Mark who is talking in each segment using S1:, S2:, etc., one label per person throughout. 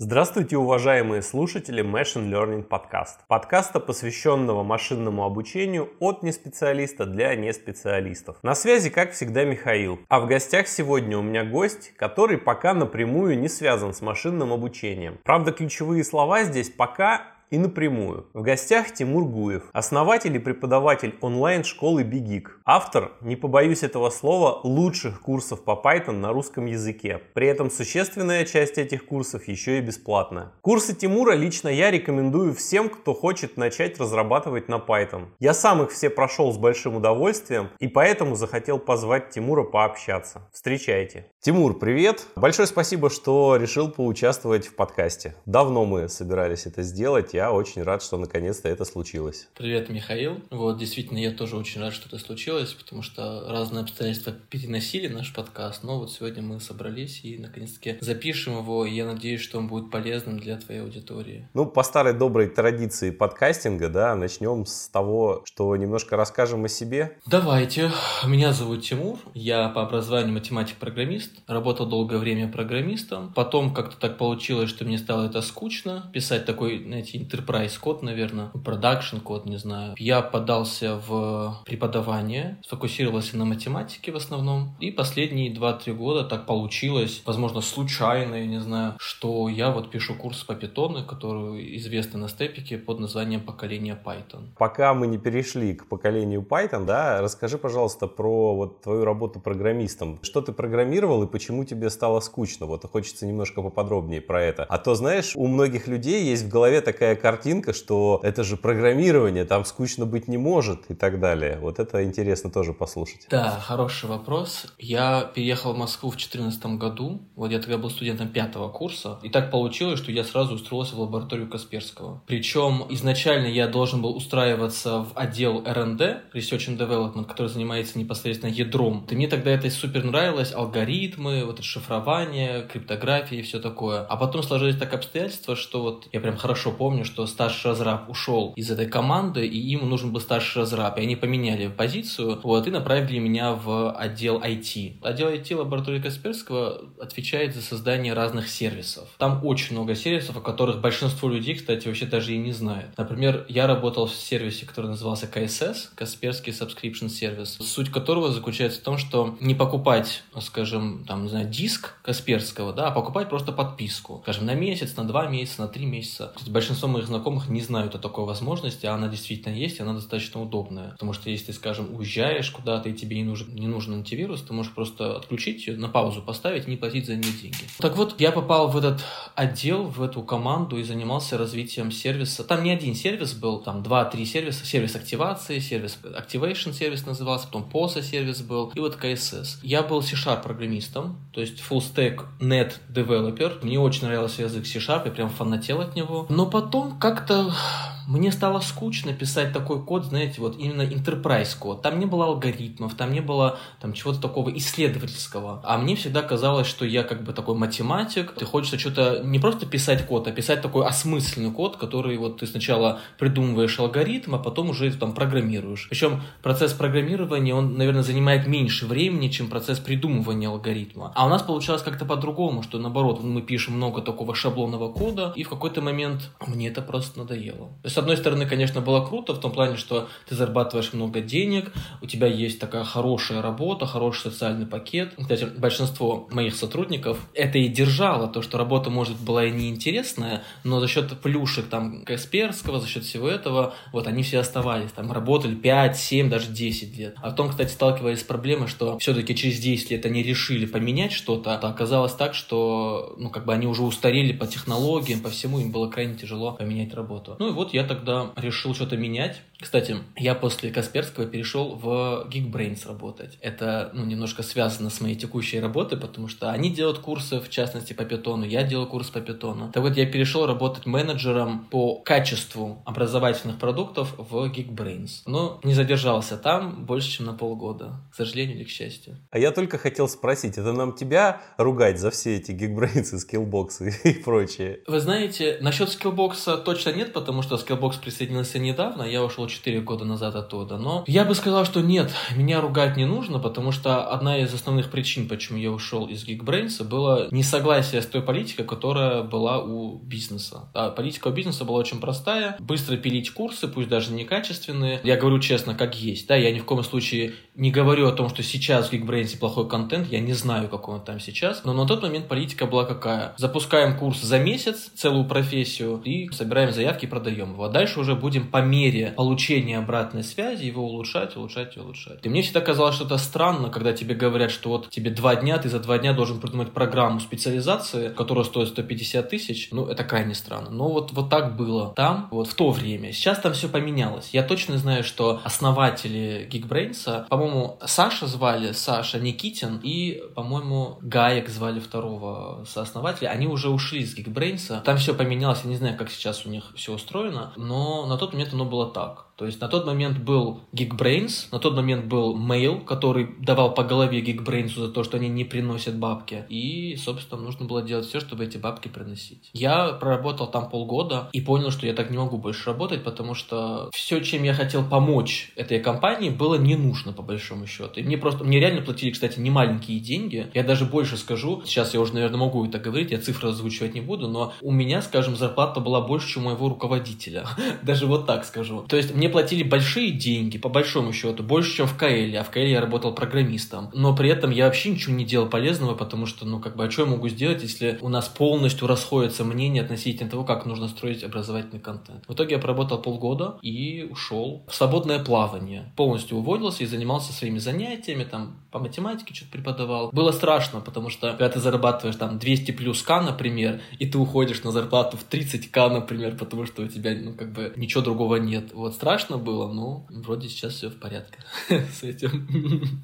S1: Здравствуйте, уважаемые слушатели Machine Learning Podcast. Подкаста, посвященного машинному обучению от неспециалиста для неспециалистов. На связи, как всегда, Михаил. А в гостях сегодня у меня гость, который пока напрямую не связан с машинным обучением. Правда, ключевые слова здесь «пока» и напрямую. В гостях Тимур Гуев, основатель и преподаватель онлайн-школы BigGeek. Автор, не побоюсь этого слова, лучших курсов по Python на русском языке. При этом существенная часть этих курсов еще и бесплатная. Курсы Тимура лично я рекомендую всем, кто хочет начать разрабатывать на Python. Я сам их все прошел с большим удовольствием и поэтому захотел позвать Тимура пообщаться. Встречайте. Тимур, привет! Большое спасибо, что решил поучаствовать в подкасте. Давно мы собирались это сделать, я очень рад, что наконец-то это случилось.
S2: Привет, Михаил. Вот, действительно, я тоже очень рад, что это случилось, потому что разные обстоятельства переносили наш подкаст, но вот сегодня мы собрались и наконец-таки запишем его, и я надеюсь, что он будет полезным для твоей аудитории.
S1: Ну, по старой доброй традиции подкастинга, да, начнем с того, что немножко расскажем о себе.
S2: Давайте. Меня зовут Тимур, я по образованию математик-программист, работал долгое время программистом, потом как-то так получилось, что мне стало это скучно, писать такой, знаете, enterprise код, наверное, production код, не знаю. Я подался в преподавание, сфокусировался на математике в основном. И последние 2-3 года так получилось, возможно, случайно, я не знаю, что я вот пишу курс по питону, который известный на степике под названием «Поколение Python».
S1: Пока мы не перешли к поколению Python, да, расскажи, пожалуйста, про вот твою работу программистом. Что ты программировал и почему тебе стало скучно? Вот хочется немножко поподробнее про это. А то, знаешь, у многих людей есть в голове такая картинка, что это же программирование, там скучно быть не может и так далее. Вот это интересно тоже послушать.
S2: Да, хороший вопрос. Я переехал в Москву в 2014 году. Вот я тогда был студентом пятого курса. И так получилось, что я сразу устроился в лабораторию Касперского. Причем изначально я должен был устраиваться в отдел R&D, Research and Development, который занимается непосредственно ядром. И мне тогда это супер нравилось, алгоритмы, вот это шифрование, криптография и все такое. А потом сложились так обстоятельства, что вот я прям хорошо помню, что старший разраб ушел из этой команды, и им нужен был старший разраб. И они поменяли позицию, вот, и направили меня в отдел IT. Отдел IT лаборатории Касперского отвечает за создание разных сервисов. Там очень много сервисов, о которых большинство людей, кстати, вообще даже и не знает. Например, я работал в сервисе, который назывался КСС, Касперский Subscription Service, суть которого заключается в том, что не покупать, скажем, там, не знаю, диск Касперского, да, а покупать просто подписку, скажем, на месяц, на два месяца, на три месяца. Большинство моих знакомых не знают о такой возможности, а она действительно есть, и она достаточно удобная. Потому что если, скажем, уезжаешь куда-то, и тебе не нужен, не нужен антивирус, ты можешь просто отключить ее, на паузу поставить не платить за нее деньги. Так вот, я попал в этот отдел, в эту команду и занимался развитием сервиса. Там не один сервис был, там два-три сервиса. Сервис активации, сервис Activation сервис назывался, потом POSA сервис был, и вот КСС. Я был C-Sharp программистом, то есть full stack net developer. Мне очень нравился язык C-Sharp, я прям фанател от него. Но потом как-то мне стало скучно писать такой код, знаете, вот именно enterprise код. Там не было алгоритмов, там не было там чего-то такого исследовательского. А мне всегда казалось, что я как бы такой математик. Ты хочется что-то не просто писать код, а писать такой осмысленный код, который вот ты сначала придумываешь алгоритм, а потом уже там программируешь. Причем процесс программирования, он, наверное, занимает меньше времени, чем процесс придумывания алгоритма. А у нас получалось как-то по-другому, что наоборот, мы пишем много такого шаблонного кода, и в какой-то момент мне это просто надоело. То есть с одной стороны, конечно, было круто в том плане, что ты зарабатываешь много денег, у тебя есть такая хорошая работа, хороший социальный пакет. Кстати, большинство моих сотрудников это и держало, то, что работа, может, была и неинтересная, но за счет плюшек там Касперского, за счет всего этого, вот они все оставались, там работали 5, 7, даже 10 лет. А потом, кстати, сталкивались с проблемой, что все-таки через 10 лет они решили поменять что-то, а оказалось так, что, ну, как бы они уже устарели по технологиям, по всему, им было крайне тяжело поменять работу. Ну и вот я тогда решил что-то менять. Кстати, я после Касперского перешел в Geekbrains работать. Это ну, немножко связано с моей текущей работой, потому что они делают курсы, в частности, по питону, я делаю курс по питону. Так вот, я перешел работать менеджером по качеству образовательных продуктов в Geekbrains. Но не задержался там больше, чем на полгода. К сожалению или к счастью.
S1: А я только хотел спросить, это нам тебя ругать за все эти Geekbrains, Skillbox ы и прочее?
S2: Вы знаете, насчет Skillbox а точно нет, потому что Skillbox присоединился недавно, я ушел 4 года назад оттуда. Но я бы сказал, что нет, меня ругать не нужно, потому что одна из основных причин, почему я ушел из Geekbrains, было несогласие с той политикой, которая была у бизнеса. А политика у бизнеса была очень простая. Быстро пилить курсы, пусть даже некачественные. Я говорю честно, как есть. Да, я ни в коем случае не говорю о том, что сейчас в Geekbrains плохой контент. Я не знаю, какой он там сейчас. Но на тот момент политика была какая? Запускаем курс за месяц, целую профессию, и собираем заявки и продаем его. А дальше уже будем по мере получения обратной связи его улучшать, улучшать и улучшать. И мне всегда казалось, что это странно, когда тебе говорят, что вот тебе два дня, ты за два дня должен придумать программу специализации, которая стоит 150 тысяч. Ну, это крайне странно. Но вот, вот так было там, вот в то время. Сейчас там все поменялось. Я точно знаю, что основатели Geekbrains, по-моему, Саша звали, Саша Никитин, и, по-моему, Гаек звали второго сооснователя. Они уже ушли из Geekbrains. Там все поменялось. Я не знаю, как сейчас у них все устроено, но на тот момент оно было так. То есть на тот момент был Geekbrains, на тот момент был Mail, который давал по голове Geekbrains за то, что они не приносят бабки. И, собственно, нужно было делать все, чтобы эти бабки приносить. Я проработал там полгода и понял, что я так не могу больше работать, потому что все, чем я хотел помочь этой компании, было не нужно, по большому счету. И мне просто, мне реально платили, кстати, не маленькие деньги. Я даже больше скажу, сейчас я уже, наверное, могу это говорить, я цифры озвучивать не буду, но у меня, скажем, зарплата была больше, чем у моего руководителя. даже вот так скажу. То есть мне мне платили большие деньги, по большому счету, больше, чем в КЛ, а в КЛ я работал программистом. Но при этом я вообще ничего не делал полезного, потому что, ну, как бы, а что я могу сделать, если у нас полностью расходятся мнения относительно того, как нужно строить образовательный контент. В итоге я проработал полгода и ушел в свободное плавание. Полностью уволился и занимался своими занятиями, там, по математике что-то преподавал. Было страшно, потому что, когда ты зарабатываешь там 200 плюс К, например, и ты уходишь на зарплату в 30 К, например, потому что у тебя, ну, как бы, ничего другого нет. Вот страшно страшно было, но вроде сейчас все в порядке с этим.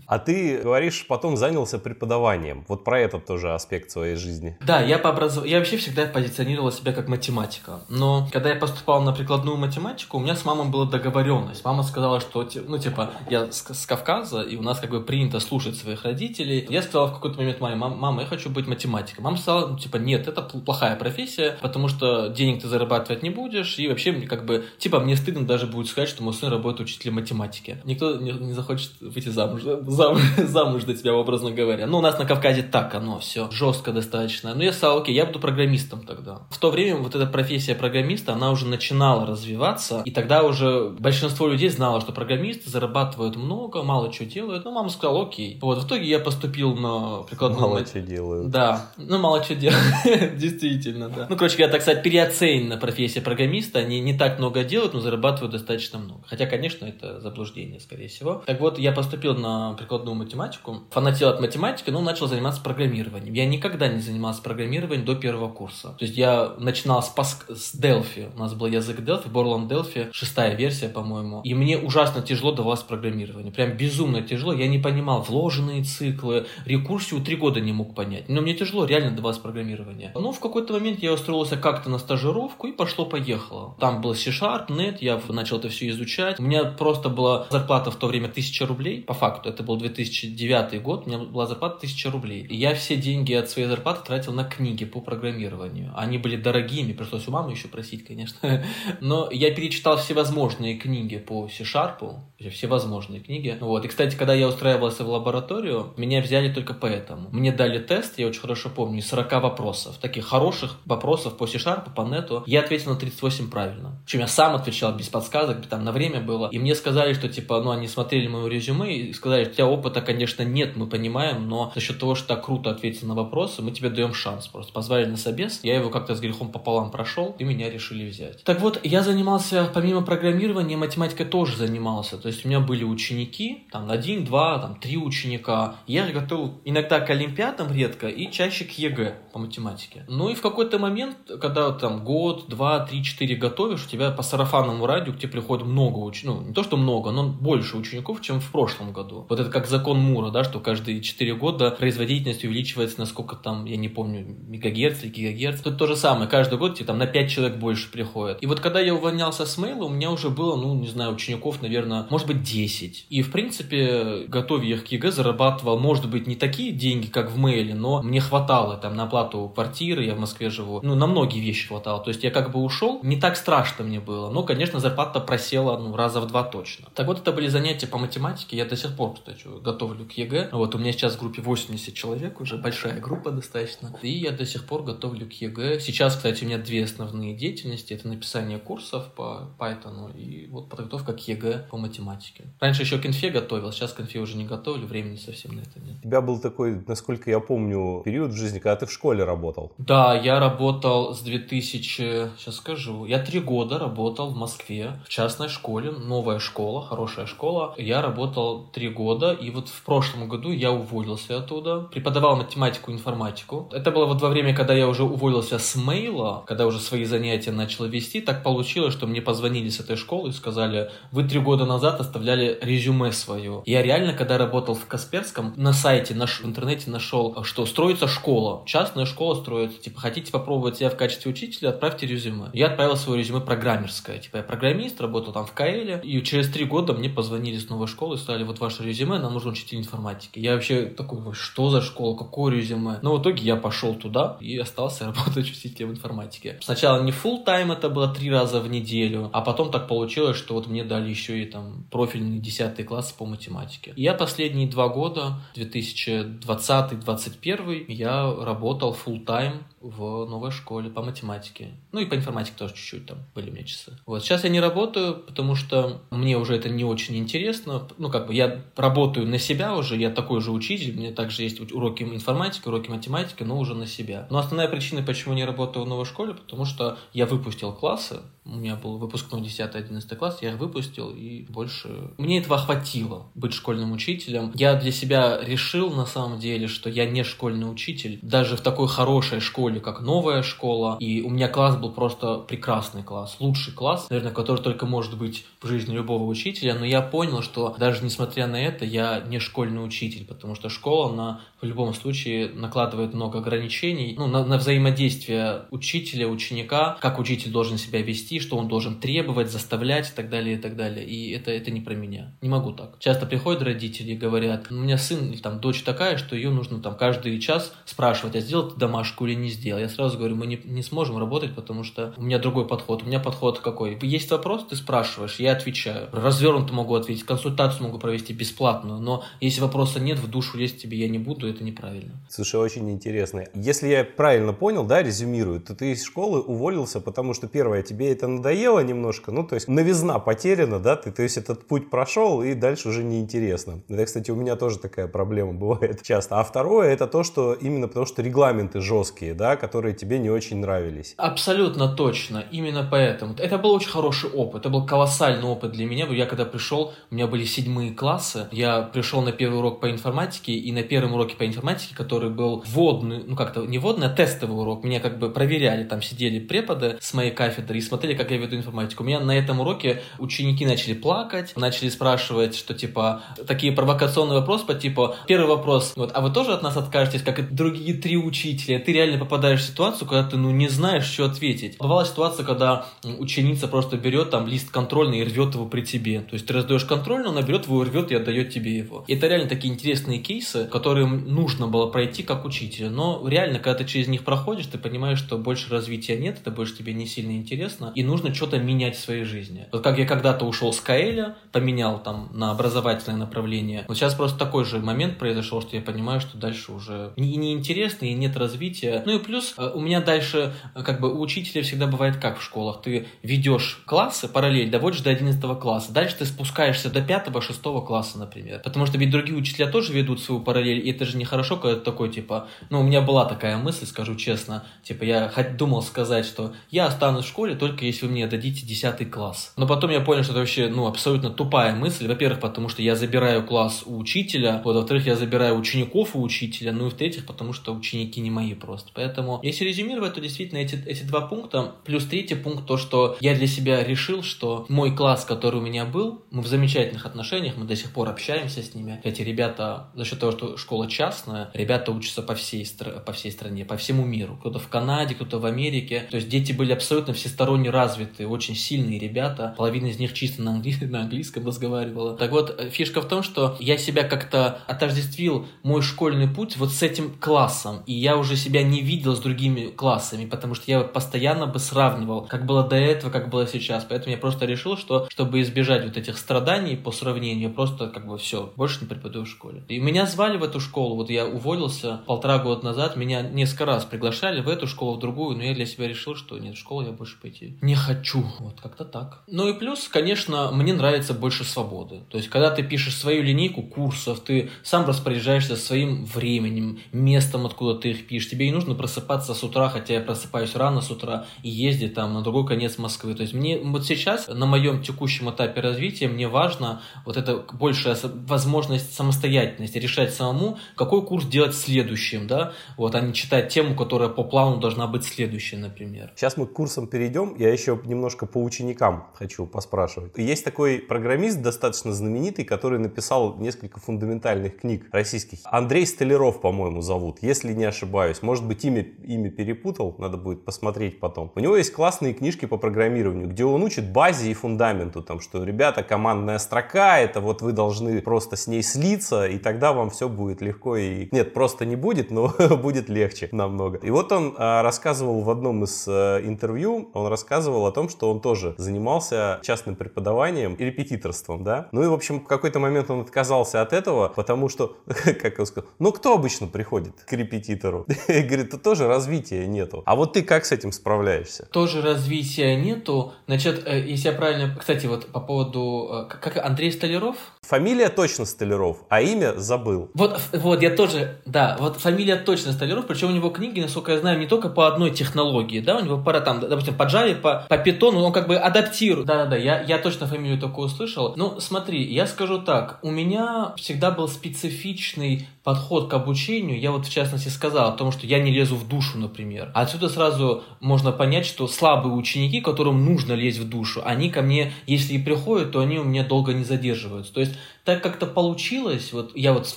S1: А ты говоришь, потом занялся преподаванием. Вот про этот тоже аспект своей жизни.
S2: Да, я по образованию, я вообще всегда позиционировал себя как математика. Но когда я поступал на прикладную математику, у меня с мамой была договоренность. Мама сказала, что, ну, типа, я с, с Кавказа, и у нас как бы принято слушать своих родителей. Я сказал в какой-то момент маме, мама, я хочу быть математиком. Мама сказала, ну, типа, нет, это плохая профессия, потому что денег ты зарабатывать не будешь, и вообще, как бы, типа, мне стыдно даже будет сказать, что мой сын работает учителем математики. Никто не, не захочет выйти замуж, замуж, замуж за тебя, образно говоря. Ну, у нас на Кавказе так оно все, жестко достаточно. Но я сказал, окей, я буду программистом тогда. В то время вот эта профессия программиста, она уже начинала развиваться, и тогда уже большинство людей знало, что программисты зарабатывают много, мало что делают. Ну, мама сказала, окей. Вот, в итоге я поступил на прикладную...
S1: Мало мат... что делают.
S2: Да, ну, мало что делают, действительно, да. Ну, короче говоря, так сказать, переоценена профессия программиста, они не так много делают, но зарабатывают достаточно достаточно много. Хотя, конечно, это заблуждение, скорее всего. Так вот, я поступил на прикладную математику, фанател от математики, но начал заниматься программированием. Я никогда не занимался программированием до первого курса. То есть я начинал с, Паск... с Delphi. У нас был язык Delphi, Borland Delphi, шестая версия, по-моему. И мне ужасно тяжело давалось программирование. Прям безумно тяжело. Я не понимал вложенные циклы, рекурсию три года не мог понять. Но мне тяжело реально давалось программирование. Но в какой-то момент я устроился как-то на стажировку и пошло-поехало. Там был C-Sharp, Net, я начал это все изучать. У меня просто была зарплата в то время 1000 рублей. По факту, это был 2009 год, у меня была зарплата 1000 рублей. И я все деньги от своей зарплаты тратил на книги по программированию. Они были дорогими, пришлось у мамы еще просить, конечно. Но я перечитал всевозможные книги по C-Sharp, всевозможные книги. Вот. И, кстати, когда я устраивался в лабораторию, меня взяли только поэтому. Мне дали тест, я очень хорошо помню, 40 вопросов. Таких хороших вопросов по C-Sharp, по нету. Я ответил на 38 правильно. Причем я сам отвечал без подсказок, там на время было. И мне сказали, что типа, ну они смотрели мое резюме и сказали, что у тебя опыта, конечно, нет, мы понимаем, но за счет того, что так круто ответил на вопросы, мы тебе даем шанс. Просто позвали на собес, я его как-то с грехом пополам прошел, и меня решили взять. Так вот, я занимался, помимо программирования, математикой тоже занимался. То есть у меня были ученики, там один, два, там три ученика. Я готовил иногда к олимпиадам редко и чаще к ЕГЭ по математике. Ну и в какой-то момент, когда там год, два, три, четыре готовишь, у тебя по сарафанному радио к тебе приходит много учеников, ну, не то, что много, но больше учеников, чем в прошлом году. Вот это как закон Мура, да, что каждые 4 года производительность увеличивается на сколько там, я не помню, мегагерц или гигагерц. Тут то же самое, каждый год тебе там на 5 человек больше приходит. И вот когда я увольнялся с мейла, у меня уже было, ну, не знаю, учеников, наверное, может быть, 10. И, в принципе, готовя их к ЕГЭ, зарабатывал, может быть, не такие деньги, как в мейле, но мне хватало там на оплату квартиры, я в Москве живу, ну, на многие вещи хватало. То есть я как бы ушел, не так страшно мне было, но, конечно, зарплата просила просела ну, раза в два точно. Так вот, это были занятия по математике. Я до сих пор, кстати, готовлю к ЕГЭ. Вот у меня сейчас в группе 80 человек, уже большая группа достаточно. И я до сих пор готовлю к ЕГЭ. Сейчас, кстати, у меня две основные деятельности. Это написание курсов по Python и вот подготовка к ЕГЭ по математике. Раньше еще к инфе готовил, сейчас к инфе уже не готовлю, времени совсем на это нет.
S1: У тебя был такой, насколько я помню, период в жизни, когда ты в школе работал.
S2: Да, я работал с 2000, сейчас скажу, я три года работал в Москве в частной школе, новая школа, хорошая школа. Я работал три года, и вот в прошлом году я уволился оттуда, преподавал математику и информатику. Это было вот во время, когда я уже уволился с мейла, когда уже свои занятия начал вести, так получилось, что мне позвонили с этой школы и сказали, вы три года назад оставляли резюме свое. Я реально, когда работал в Касперском, на сайте, наш, в интернете нашел, что строится школа, частная школа строится, типа, хотите попробовать себя в качестве учителя, отправьте резюме. Я отправил свое резюме программерское, типа, я программист, работал там в КЛ, и через три года мне позвонили с новой школы сказали, вот ваше резюме, нам нужен учитель информатики. Я вообще такой, что за школа, какое резюме? Но в итоге я пошел туда и остался работать учителем информатики. Сначала не full time это было три раза в неделю, а потом так получилось, что вот мне дали еще и там профильный 10 класс по математике. И я последние два года, 2020-2021, я работал full time в новой школе по математике. Ну и по информатике тоже чуть-чуть там были у меня часы. Вот сейчас я не работаю, потому что мне уже это не очень интересно. Ну как бы я работаю на себя уже, я такой же учитель, мне также есть уроки информатики, уроки математики, но уже на себя. Но основная причина, почему не работаю в новой школе, потому что я выпустил классы, у меня был выпускной 10-11 класс, я их выпустил, и больше... Мне этого хватило, быть школьным учителем. Я для себя решил, на самом деле, что я не школьный учитель. Даже в такой хорошей школе, как новая школа, и у меня класс был просто прекрасный класс, лучший класс, наверное, который только может быть в жизни любого учителя, но я понял, что даже несмотря на это, я не школьный учитель, потому что школа, она в любом случае накладывает много ограничений, ну, на, на взаимодействие учителя, ученика, как учитель должен себя вести, что он должен требовать, заставлять и так далее, и так далее. И это, это не про меня. Не могу так. Часто приходят родители и говорят, у меня сын или там дочь такая, что ее нужно там каждый час спрашивать, а сделал ты домашку или не сделал. Я сразу говорю, мы не, не сможем работать, потому что у меня другой подход. У меня подход какой? Есть вопрос, ты спрашиваешь, я отвечаю. Развернуто могу ответить, консультацию могу провести бесплатную, но если вопроса нет, в душу лезть тебе я не буду, это неправильно.
S1: Слушай, очень интересно. Если я правильно понял, да, резюмирую, то ты из школы уволился, потому что, первое, тебе это надоело немножко, ну, то есть новизна потеряна, да, ты, то есть этот путь прошел, и дальше уже неинтересно. Это, кстати, у меня тоже такая проблема бывает часто. А второе, это то, что именно потому, что регламенты жесткие, да, которые тебе не очень нравились.
S2: Абсолютно точно, именно поэтому. Это был очень хороший опыт, это был колоссальный опыт для меня. Я когда пришел, у меня были седьмые классы, я пришел на первый урок по информатике, и на первом уроке по информатике, который был вводный, ну как-то не вводный, а тестовый урок, меня как бы проверяли, там сидели преподы с моей кафедры и смотрели, как я веду информатику. У меня на этом уроке ученики начали плакать, начали спрашивать, что типа такие провокационные вопросы по типу первый вопрос, вот, а вы тоже от нас откажетесь, как и другие три учителя? Ты реально попадаешь в ситуацию, когда ты ну не знаешь, что ответить. Бывала ситуация, когда ученица просто берет там лист контрольный и рвет его при тебе. То есть ты раздаешь контрольный, она берет его, рвет и отдает тебе его. И это реально такие интересные кейсы, которые нужно было пройти как учителю. Но реально, когда ты через них проходишь, ты понимаешь, что больше развития нет, это больше тебе не сильно интересно, и нужно что-то менять в своей жизни. Вот как я когда-то ушел с Каэля, поменял там на образовательное направление, вот сейчас просто такой же момент произошел, что я понимаю, что дальше уже не, не интересно и нет развития. Ну и плюс э, у меня дальше, э, как бы у учителя всегда бывает как в школах, ты ведешь классы параллель, доводишь до 11 класса, дальше ты спускаешься до 5-6 класса, например. Потому что ведь другие учителя тоже ведут свою параллель, и это же нехорошо, когда ты такой, типа, ну у меня была такая мысль, скажу честно, типа я думал сказать, что я останусь в школе только если вы мне дадите 10 класс. Но потом я понял, что это вообще, ну, абсолютно тупая мысль. Во-первых, потому что я забираю класс у учителя, вот, во-вторых, я забираю учеников у учителя, ну и в-третьих, потому что ученики не мои просто. Поэтому, если резюмировать, то действительно эти, эти два пункта, плюс третий пункт, то, что я для себя решил, что мой класс, который у меня был, мы в замечательных отношениях, мы до сих пор общаемся с ними. Эти ребята, за счет того, что школа частная, ребята учатся по всей, по всей стране, по всему миру. Кто-то в Канаде, кто-то в Америке. То есть дети были абсолютно всесторонне развитые, очень сильные ребята. Половина из них чисто на, англи... на английском разговаривала. Так вот, э, фишка в том, что я себя как-то отождествил мой школьный путь вот с этим классом. И я уже себя не видел с другими классами, потому что я постоянно бы сравнивал, как было до этого, как было сейчас. Поэтому я просто решил, что чтобы избежать вот этих страданий по сравнению, просто как бы все, больше не преподаю в школе. И меня звали в эту школу, вот я уволился полтора года назад, меня несколько раз приглашали в эту школу, в другую, но я для себя решил, что нет, в школу я больше пойти не хочу. Вот как-то так. Ну и плюс, конечно, мне нравится больше свободы. То есть, когда ты пишешь свою линейку курсов, ты сам распоряжаешься своим временем, местом, откуда ты их пишешь. Тебе не нужно просыпаться с утра, хотя я просыпаюсь рано с утра и ездить там на другой конец Москвы. То есть мне вот сейчас, на моем текущем этапе развития, мне важно вот эта большая возможность самостоятельности, решать самому, какой курс делать следующим, да, вот, а не читать тему, которая по плану должна быть следующей, например.
S1: Сейчас мы к курсам перейдем, я еще немножко по ученикам хочу поспрашивать. Есть такой программист достаточно знаменитый, который написал несколько фундаментальных книг российских. Андрей Столяров, по-моему, зовут, если не ошибаюсь. Может быть, имя, имя перепутал, надо будет посмотреть потом. У него есть классные книжки по программированию, где он учит базе и фундаменту, там, что, ребята, командная строка, это вот вы должны просто с ней слиться, и тогда вам все будет легко и... Нет, просто не будет, но будет легче намного. И вот он а, рассказывал в одном из а, интервью, он рассказывал о том, что он тоже занимался частным преподаванием и репетиторством, да. Ну и, в общем, в какой-то момент он отказался от этого, потому что, как он сказал, ну кто обычно приходит к репетитору? И говорит, то тоже развития нету. А вот ты как с этим справляешься?
S2: Тоже развития нету. Значит, э, если я правильно... Кстати, вот по поводу... Э, как Андрей Столяров?
S1: Фамилия точно Столяров, а имя забыл.
S2: Вот, вот, я тоже... Да, вот фамилия точно Столяров, причем у него книги, насколько я знаю, не только по одной технологии, да, у него пара там, допустим, по Java, по, по Python, он как бы адаптирует. Да-да-да, я, я точно фамилию такую услышал. Ну, смотри, я скажу так, у меня всегда был специфичный подход к обучению, я вот в частности сказал о том, что я не лезу в душу, например. Отсюда сразу можно понять, что слабые ученики, которым нужно лезть в душу, они ко мне, если и приходят, то они у меня долго не задерживаются. То есть так как-то получилось, вот я вот с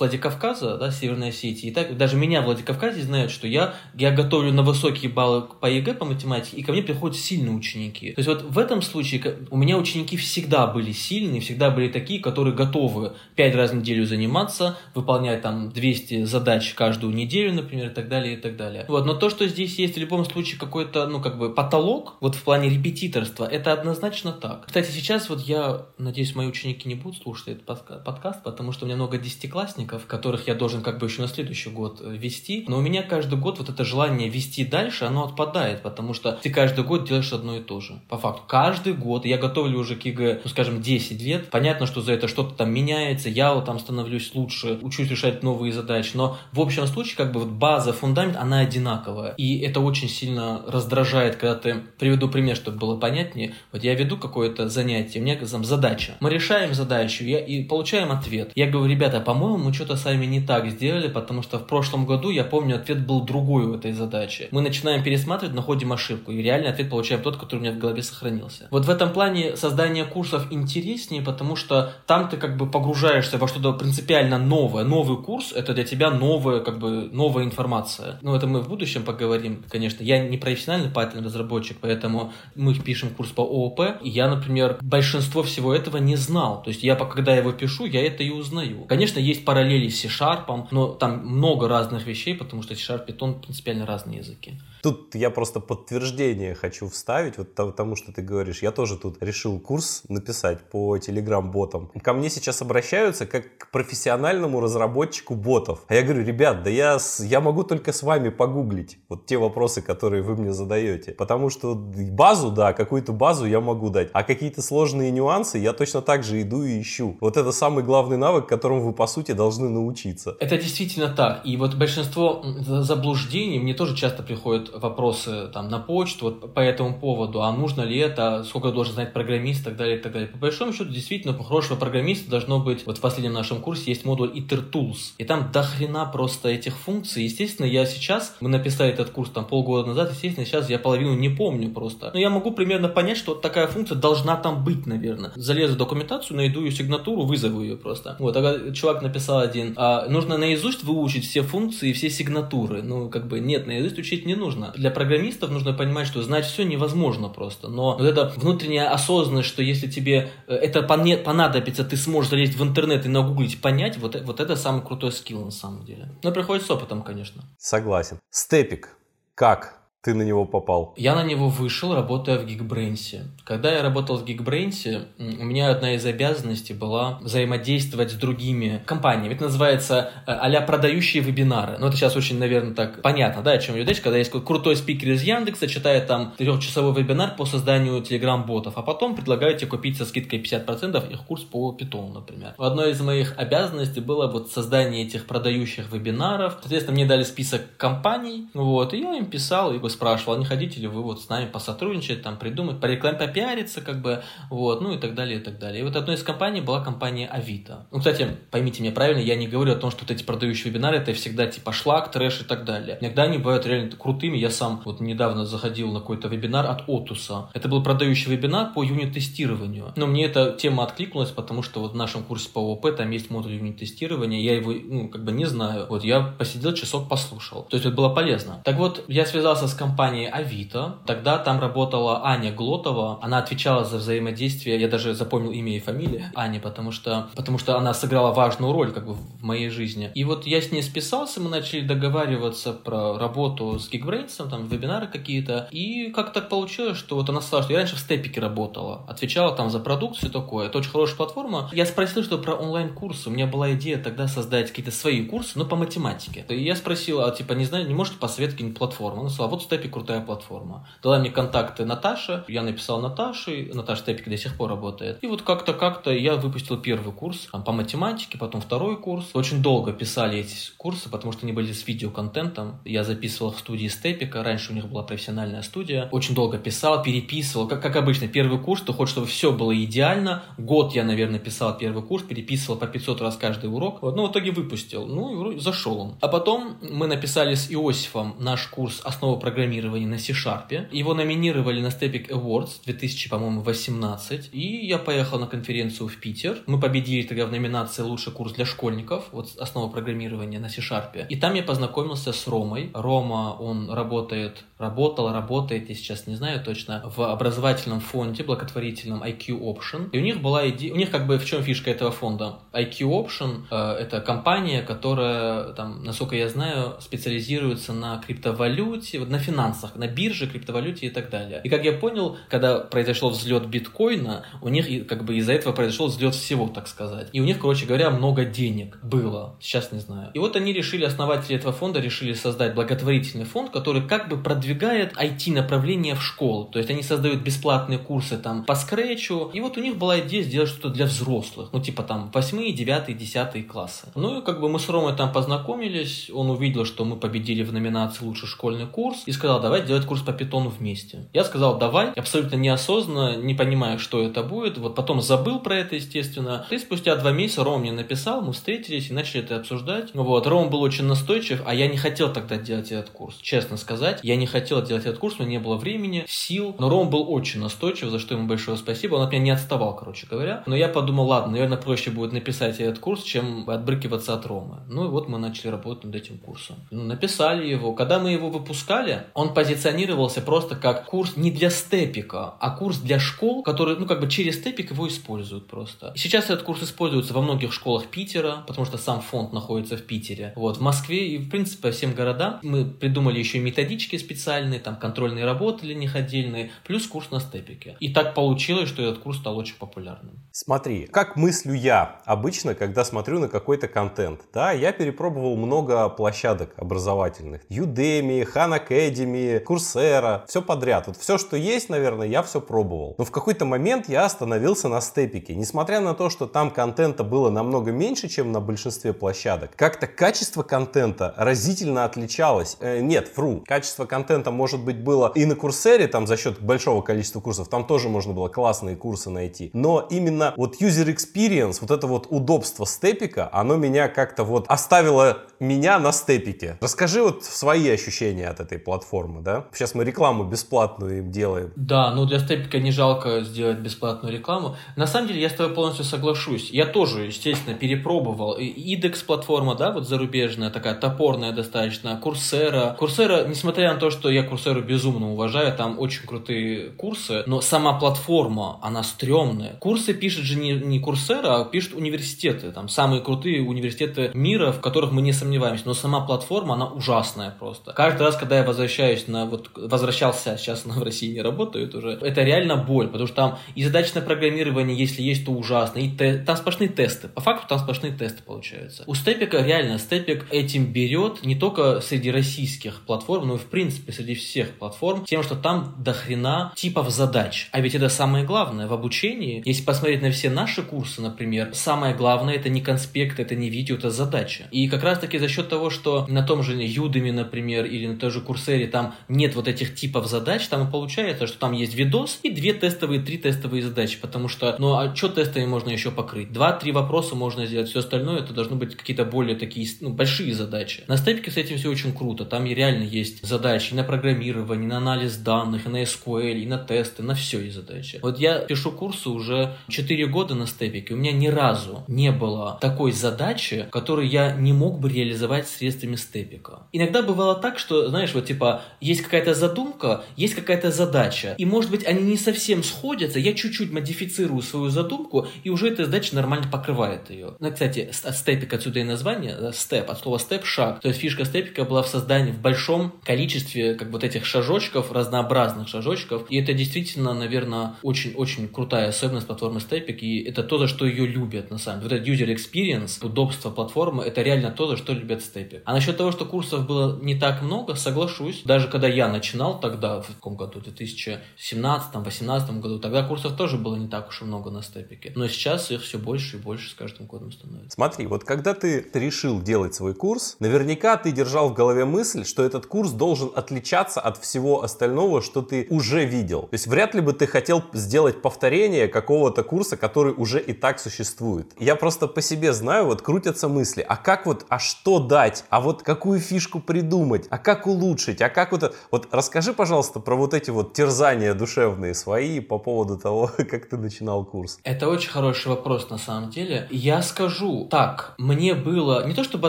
S2: Владикавказа, да, Северной Осетии, и так даже меня в Владикавказе знают, что я, я готовлю на высокие баллы по ЕГЭ по математике, и ко мне приходят сильные ученики. То есть вот в этом случае у меня ученики всегда были сильные, всегда были такие, которые готовы пять раз в неделю заниматься, выполнять там 200 задач каждую неделю, например, и так далее, и так далее. Вот, но то, что здесь есть в любом случае какой-то, ну, как бы потолок, вот в плане репетиторства, это однозначно так. Кстати, сейчас вот я, надеюсь, мои ученики не будут слушать этот подкаст, подкаст, потому что у меня много десятиклассников, которых я должен как бы еще на следующий год э, вести. Но у меня каждый год вот это желание вести дальше, оно отпадает, потому что ты каждый год делаешь одно и то же. По факту, каждый год, я готовлю уже к ЕГЭ, ну, скажем, 10 лет. Понятно, что за это что-то там меняется, я вот там становлюсь лучше, учусь решать новые задачи, но в общем случае как бы вот база, фундамент, она одинаковая. И это очень сильно раздражает, когда ты... Приведу пример, чтобы было понятнее. Вот я веду какое-то занятие, у меня там задача. Мы решаем задачу, я, и получаю получаем ответ. Я говорю, ребята, по-моему, мы что-то сами не так сделали, потому что в прошлом году, я помню, ответ был другой у этой задачи. Мы начинаем пересматривать, находим ошибку, и реальный ответ получаем тот, который у меня в голове сохранился. Вот в этом плане создание курсов интереснее, потому что там ты как бы погружаешься во что-то принципиально новое. Новый курс — это для тебя новая, как бы, новая информация. Ну, это мы в будущем поговорим, конечно. Я не профессиональный Python разработчик, поэтому мы пишем курс по ООП, и я, например, большинство всего этого не знал. То есть я, когда его пишу, пишу, я это и узнаю. Конечно, есть параллели с C-Sharp, но там много разных вещей, потому что C-Sharp, Python принципиально разные языки.
S1: Тут я просто подтверждение хочу вставить вот тому, что ты говоришь. Я тоже тут решил курс написать по телеграм-ботам. Ко мне сейчас обращаются как к профессиональному разработчику ботов. А я говорю, ребят, да я, я могу только с вами погуглить вот те вопросы, которые вы мне задаете. Потому что базу, да, какую-то базу я могу дать. А какие-то сложные нюансы я точно так же иду и ищу. Вот это самый главный навык, которому вы, по сути, должны научиться.
S2: Это действительно так. И вот большинство заблуждений мне тоже часто приходят вопросы там на почту вот по этому поводу, а нужно ли это, сколько должен знать программист и так далее, и так далее. По большому счету, действительно, у хорошего программиста должно быть, вот в последнем нашем курсе есть модуль ITER-Tools, и там до хрена просто этих функций. Естественно, я сейчас, мы написали этот курс там полгода назад, естественно, сейчас я половину не помню просто. Но я могу примерно понять, что такая функция должна там быть, наверное. Залезу в документацию, найду ее сигнатуру, вызову ее просто. Вот, а чувак написал один, а, нужно наизусть выучить все функции, все сигнатуры. Ну, как бы, нет, наизусть учить не нужно. Для программистов нужно понимать, что знать все невозможно просто. Но вот эта внутренняя осознанность, что если тебе э, это понадобится, ты сможешь залезть в интернет и нагуглить, понять, вот, вот это самый крутой скилл на самом деле. Но приходит с опытом, конечно.
S1: Согласен. Степик. Как? Ты на него попал?
S2: Я на него вышел, работая в Geekbrains. Когда я работал в Geekbrains, у меня одна из обязанностей была взаимодействовать с другими компаниями. Это называется а продающие вебинары. Ну, это сейчас очень, наверное, так понятно, да, о чем идет речь, когда есть крутой спикер из Яндекса, читает там трехчасовой вебинар по созданию телеграм-ботов, а потом предлагают тебе купить со скидкой 50% их курс по питону, например. Одной из моих обязанностей было вот создание этих продающих вебинаров. Соответственно, мне дали список компаний, вот, и я им писал и спрашивал, а не хотите ли вы вот с нами посотрудничать, там, придумать, по рекламе попиариться, как бы, вот, ну и так далее, и так далее. И вот одной из компаний была компания Авито. Ну, кстати, поймите меня правильно, я не говорю о том, что вот эти продающие вебинары, это всегда типа шлак, трэш и так далее. Иногда они бывают реально крутыми. Я сам вот недавно заходил на какой-то вебинар от Отуса. Это был продающий вебинар по юнит-тестированию. Но мне эта тема откликнулась, потому что вот в нашем курсе по ОП там есть модуль юнит-тестирования. Я его, ну, как бы не знаю. Вот я посидел часок, послушал. То есть это было полезно. Так вот, я связался с компанией Авито. Тогда там работала Аня Глотова. Она отвечала за взаимодействие. Я даже запомнил имя и фамилию Ани, потому что, потому что она сыграла важную роль как бы в моей жизни. И вот я с ней списался, мы начали договариваться про работу с Geekbrains, там вебинары какие-то. И как так получилось, что вот она сказала, что я раньше в Степике работала, отвечала там за продукцию такое. Это очень хорошая платформа. Я спросил, что про онлайн-курсы. У меня была идея тогда создать какие-то свои курсы, но по математике. И я спросил, а типа не знаю, не можете посоветовать какие-нибудь платформы? Она сказала, вот Степик крутая платформа. Дала мне контакты Наташи, я написал Наташе, Наташа Степик до сих пор работает. И вот как-то, как-то я выпустил первый курс там, по математике, потом второй курс. Очень долго писали эти курсы, потому что они были с видеоконтентом. Я записывал в студии Степика, раньше у них была профессиональная студия. Очень долго писал, переписывал, как, как обычно, первый курс, ты хочешь, чтобы все было идеально. Год я, наверное, писал первый курс, переписывал по 500 раз каждый урок. Вот, ну, в итоге выпустил. Ну, и зашел он. А потом мы написали с Иосифом наш курс «Основа программирования» на C-Sharp. Его номинировали на Stepik Awards 2000, по-моему, 18. И я поехал на конференцию в Питер. Мы победили тогда в номинации «Лучший курс для школьников». Вот «Основа программирования» на C-Sharp. И там я познакомился с Ромой. Рома, он работает, работал, работает, я сейчас не знаю точно, в образовательном фонде благотворительном IQ Option. И у них была идея, у них как бы в чем фишка этого фонда? IQ Option э, это компания, которая, там, насколько я знаю, специализируется на криптовалюте, вот на финансах, на бирже, криптовалюте и так далее. И как я понял, когда произошел взлет биткоина, у них как бы из-за этого произошел взлет всего, так сказать. И у них, короче говоря, много денег было. Сейчас не знаю. И вот они решили, основатели этого фонда решили создать благотворительный фонд, который как бы продвигает IT-направление в школу. То есть они создают бесплатные курсы там по скретчу. И вот у них была идея сделать что-то для взрослых. Ну, типа там 8, 9, 10 классы. Ну и как бы мы с Ромой там познакомились. Он увидел, что мы победили в номинации «Лучший школьный курс» и сказал, давай делать курс по питону вместе. Я сказал, давай, абсолютно неосознанно, не понимая, что это будет. Вот потом забыл про это, естественно. И спустя два месяца Рома мне написал, мы встретились и начали это обсуждать. Вот, Рома был очень настойчив, а я не хотел тогда делать этот курс. Честно сказать, я не хотел делать этот курс, меня не было времени, сил. Но Рома был очень настойчив, за что ему большое спасибо. Он от меня не отставал, короче говоря. Но я подумал, ладно, наверное, проще будет написать этот курс, чем отбрыкиваться от Ромы. Ну и вот мы начали работать над этим курсом. Ну, написали его. Когда мы его выпускали, он позиционировался просто как курс не для степика, а курс для школ, которые, ну, как бы через степик его используют просто. Сейчас этот курс используется во многих школах Питера, потому что сам фонд находится в Питере. Вот, в Москве и, в принципе, по всем городам. Мы придумали еще и методички специальные, там, контрольные работы для них отдельные, плюс курс на степике. И так получилось, что этот курс стал очень популярным.
S1: Смотри, как мыслю я обычно, когда смотрю на какой-то контент. Да, я перепробовал много площадок образовательных. Udemy, Khan Academy, Coursera, все подряд. Вот все, что есть, наверное, я все пробовал. Но в какой-то момент я остановился на степике. Несмотря на то, что там контента было намного меньше, чем на большинстве площадок, как-то качество контента разительно отличалось. Э, нет, фру. Качество контента, может быть, было и на Курсере, там за счет большого количества курсов, там тоже можно было классные курсы найти. Но именно вот user experience, вот это вот удобство степика, оно меня как-то вот оставило меня на степике. Расскажи вот свои ощущения от этой платформы, да? Сейчас мы рекламу бесплатную им делаем.
S2: Да, ну для степика не жалко сделать бесплатную рекламу. На самом деле я с тобой полностью соглашусь. Я тоже, естественно, перепробовал. IDEX платформа, да, вот зарубежная, такая топорная достаточно. Курсера. Курсера, несмотря на то, что я Курсеру безумно уважаю, там очень крутые курсы, но сама платформа, она стрёмная. Курсы пишет же не, не Курсера, а пишут университеты. Там самые крутые университеты мира, в которых мы не сомневаемся. Но сама платформа, она ужасная просто. Каждый раз, когда я возвращаюсь на вот возвращался сейчас на в России не работает уже. Это реально боль, потому что там и задачное программирование, если есть, то ужасно, и те, там сплошные тесты. По факту там сплошные тесты получаются. У Степика реально Степик этим берет не только среди российских платформ, но и в принципе среди всех платформ, тем, что там до хрена типов задач. А ведь это самое главное в обучении. Если посмотреть на все наши курсы, например, самое главное это не конспект, это не видео, это задача. И как раз таки за счет того, что на том же Udemy, например, или на той же Курсере там нет вот этих типов задач, там и получается, что там есть видос и две тестовые, три тестовые задачи, потому что, ну а что тестами можно еще покрыть? Два-три вопроса можно сделать, все остальное это должны быть какие-то более такие, ну, большие задачи. На степике с этим все очень круто, там и реально есть задачи на программирование, и на анализ данных, и на SQL, и на тесты, на все есть задачи. Вот я пишу курсы уже 4 года на степике, у меня ни разу не было такой задачи, которую я не мог бы реализовать средствами степика. Иногда бывало так, что, знаешь, вот типа, есть какая-то задумка, есть какая-то задача, и может быть они не совсем сходятся, я чуть-чуть модифицирую свою задумку, и уже эта задача нормально покрывает ее. Ну, кстати, от степик отсюда и название, степ, от слова степ – шаг. То есть фишка степика была в создании в большом количестве как вот этих шажочков, разнообразных шажочков, и это действительно, наверное, очень-очень крутая особенность платформы степик, и это то, за что ее любят, на самом деле. Вот этот user experience, удобство платформы, это реально то, за что любят степик. А насчет того, что курсов было не так много, соглашусь. Даже когда я начинал тогда, в каком году, в 2017-2018 году, тогда курсов тоже было не так уж и много на степике. Но сейчас их все больше и больше с каждым годом становится.
S1: Смотри, вот когда ты решил делать свой курс, наверняка ты держал в голове мысль, что этот курс должен отличаться от всего остального, что ты уже видел. То есть вряд ли бы ты хотел сделать повторение какого-то курса, который уже и так существует. Я просто по себе знаю, вот крутятся мысли, а как вот, а что дать, а вот какую фишку придумать, а как улучшить, а как вот... Вот расскажи, пожалуйста, про вот эти вот терзания душевные свои по поводу того, как ты начинал курс.
S2: Это очень хороший вопрос на самом деле. Я скажу так, мне было не то чтобы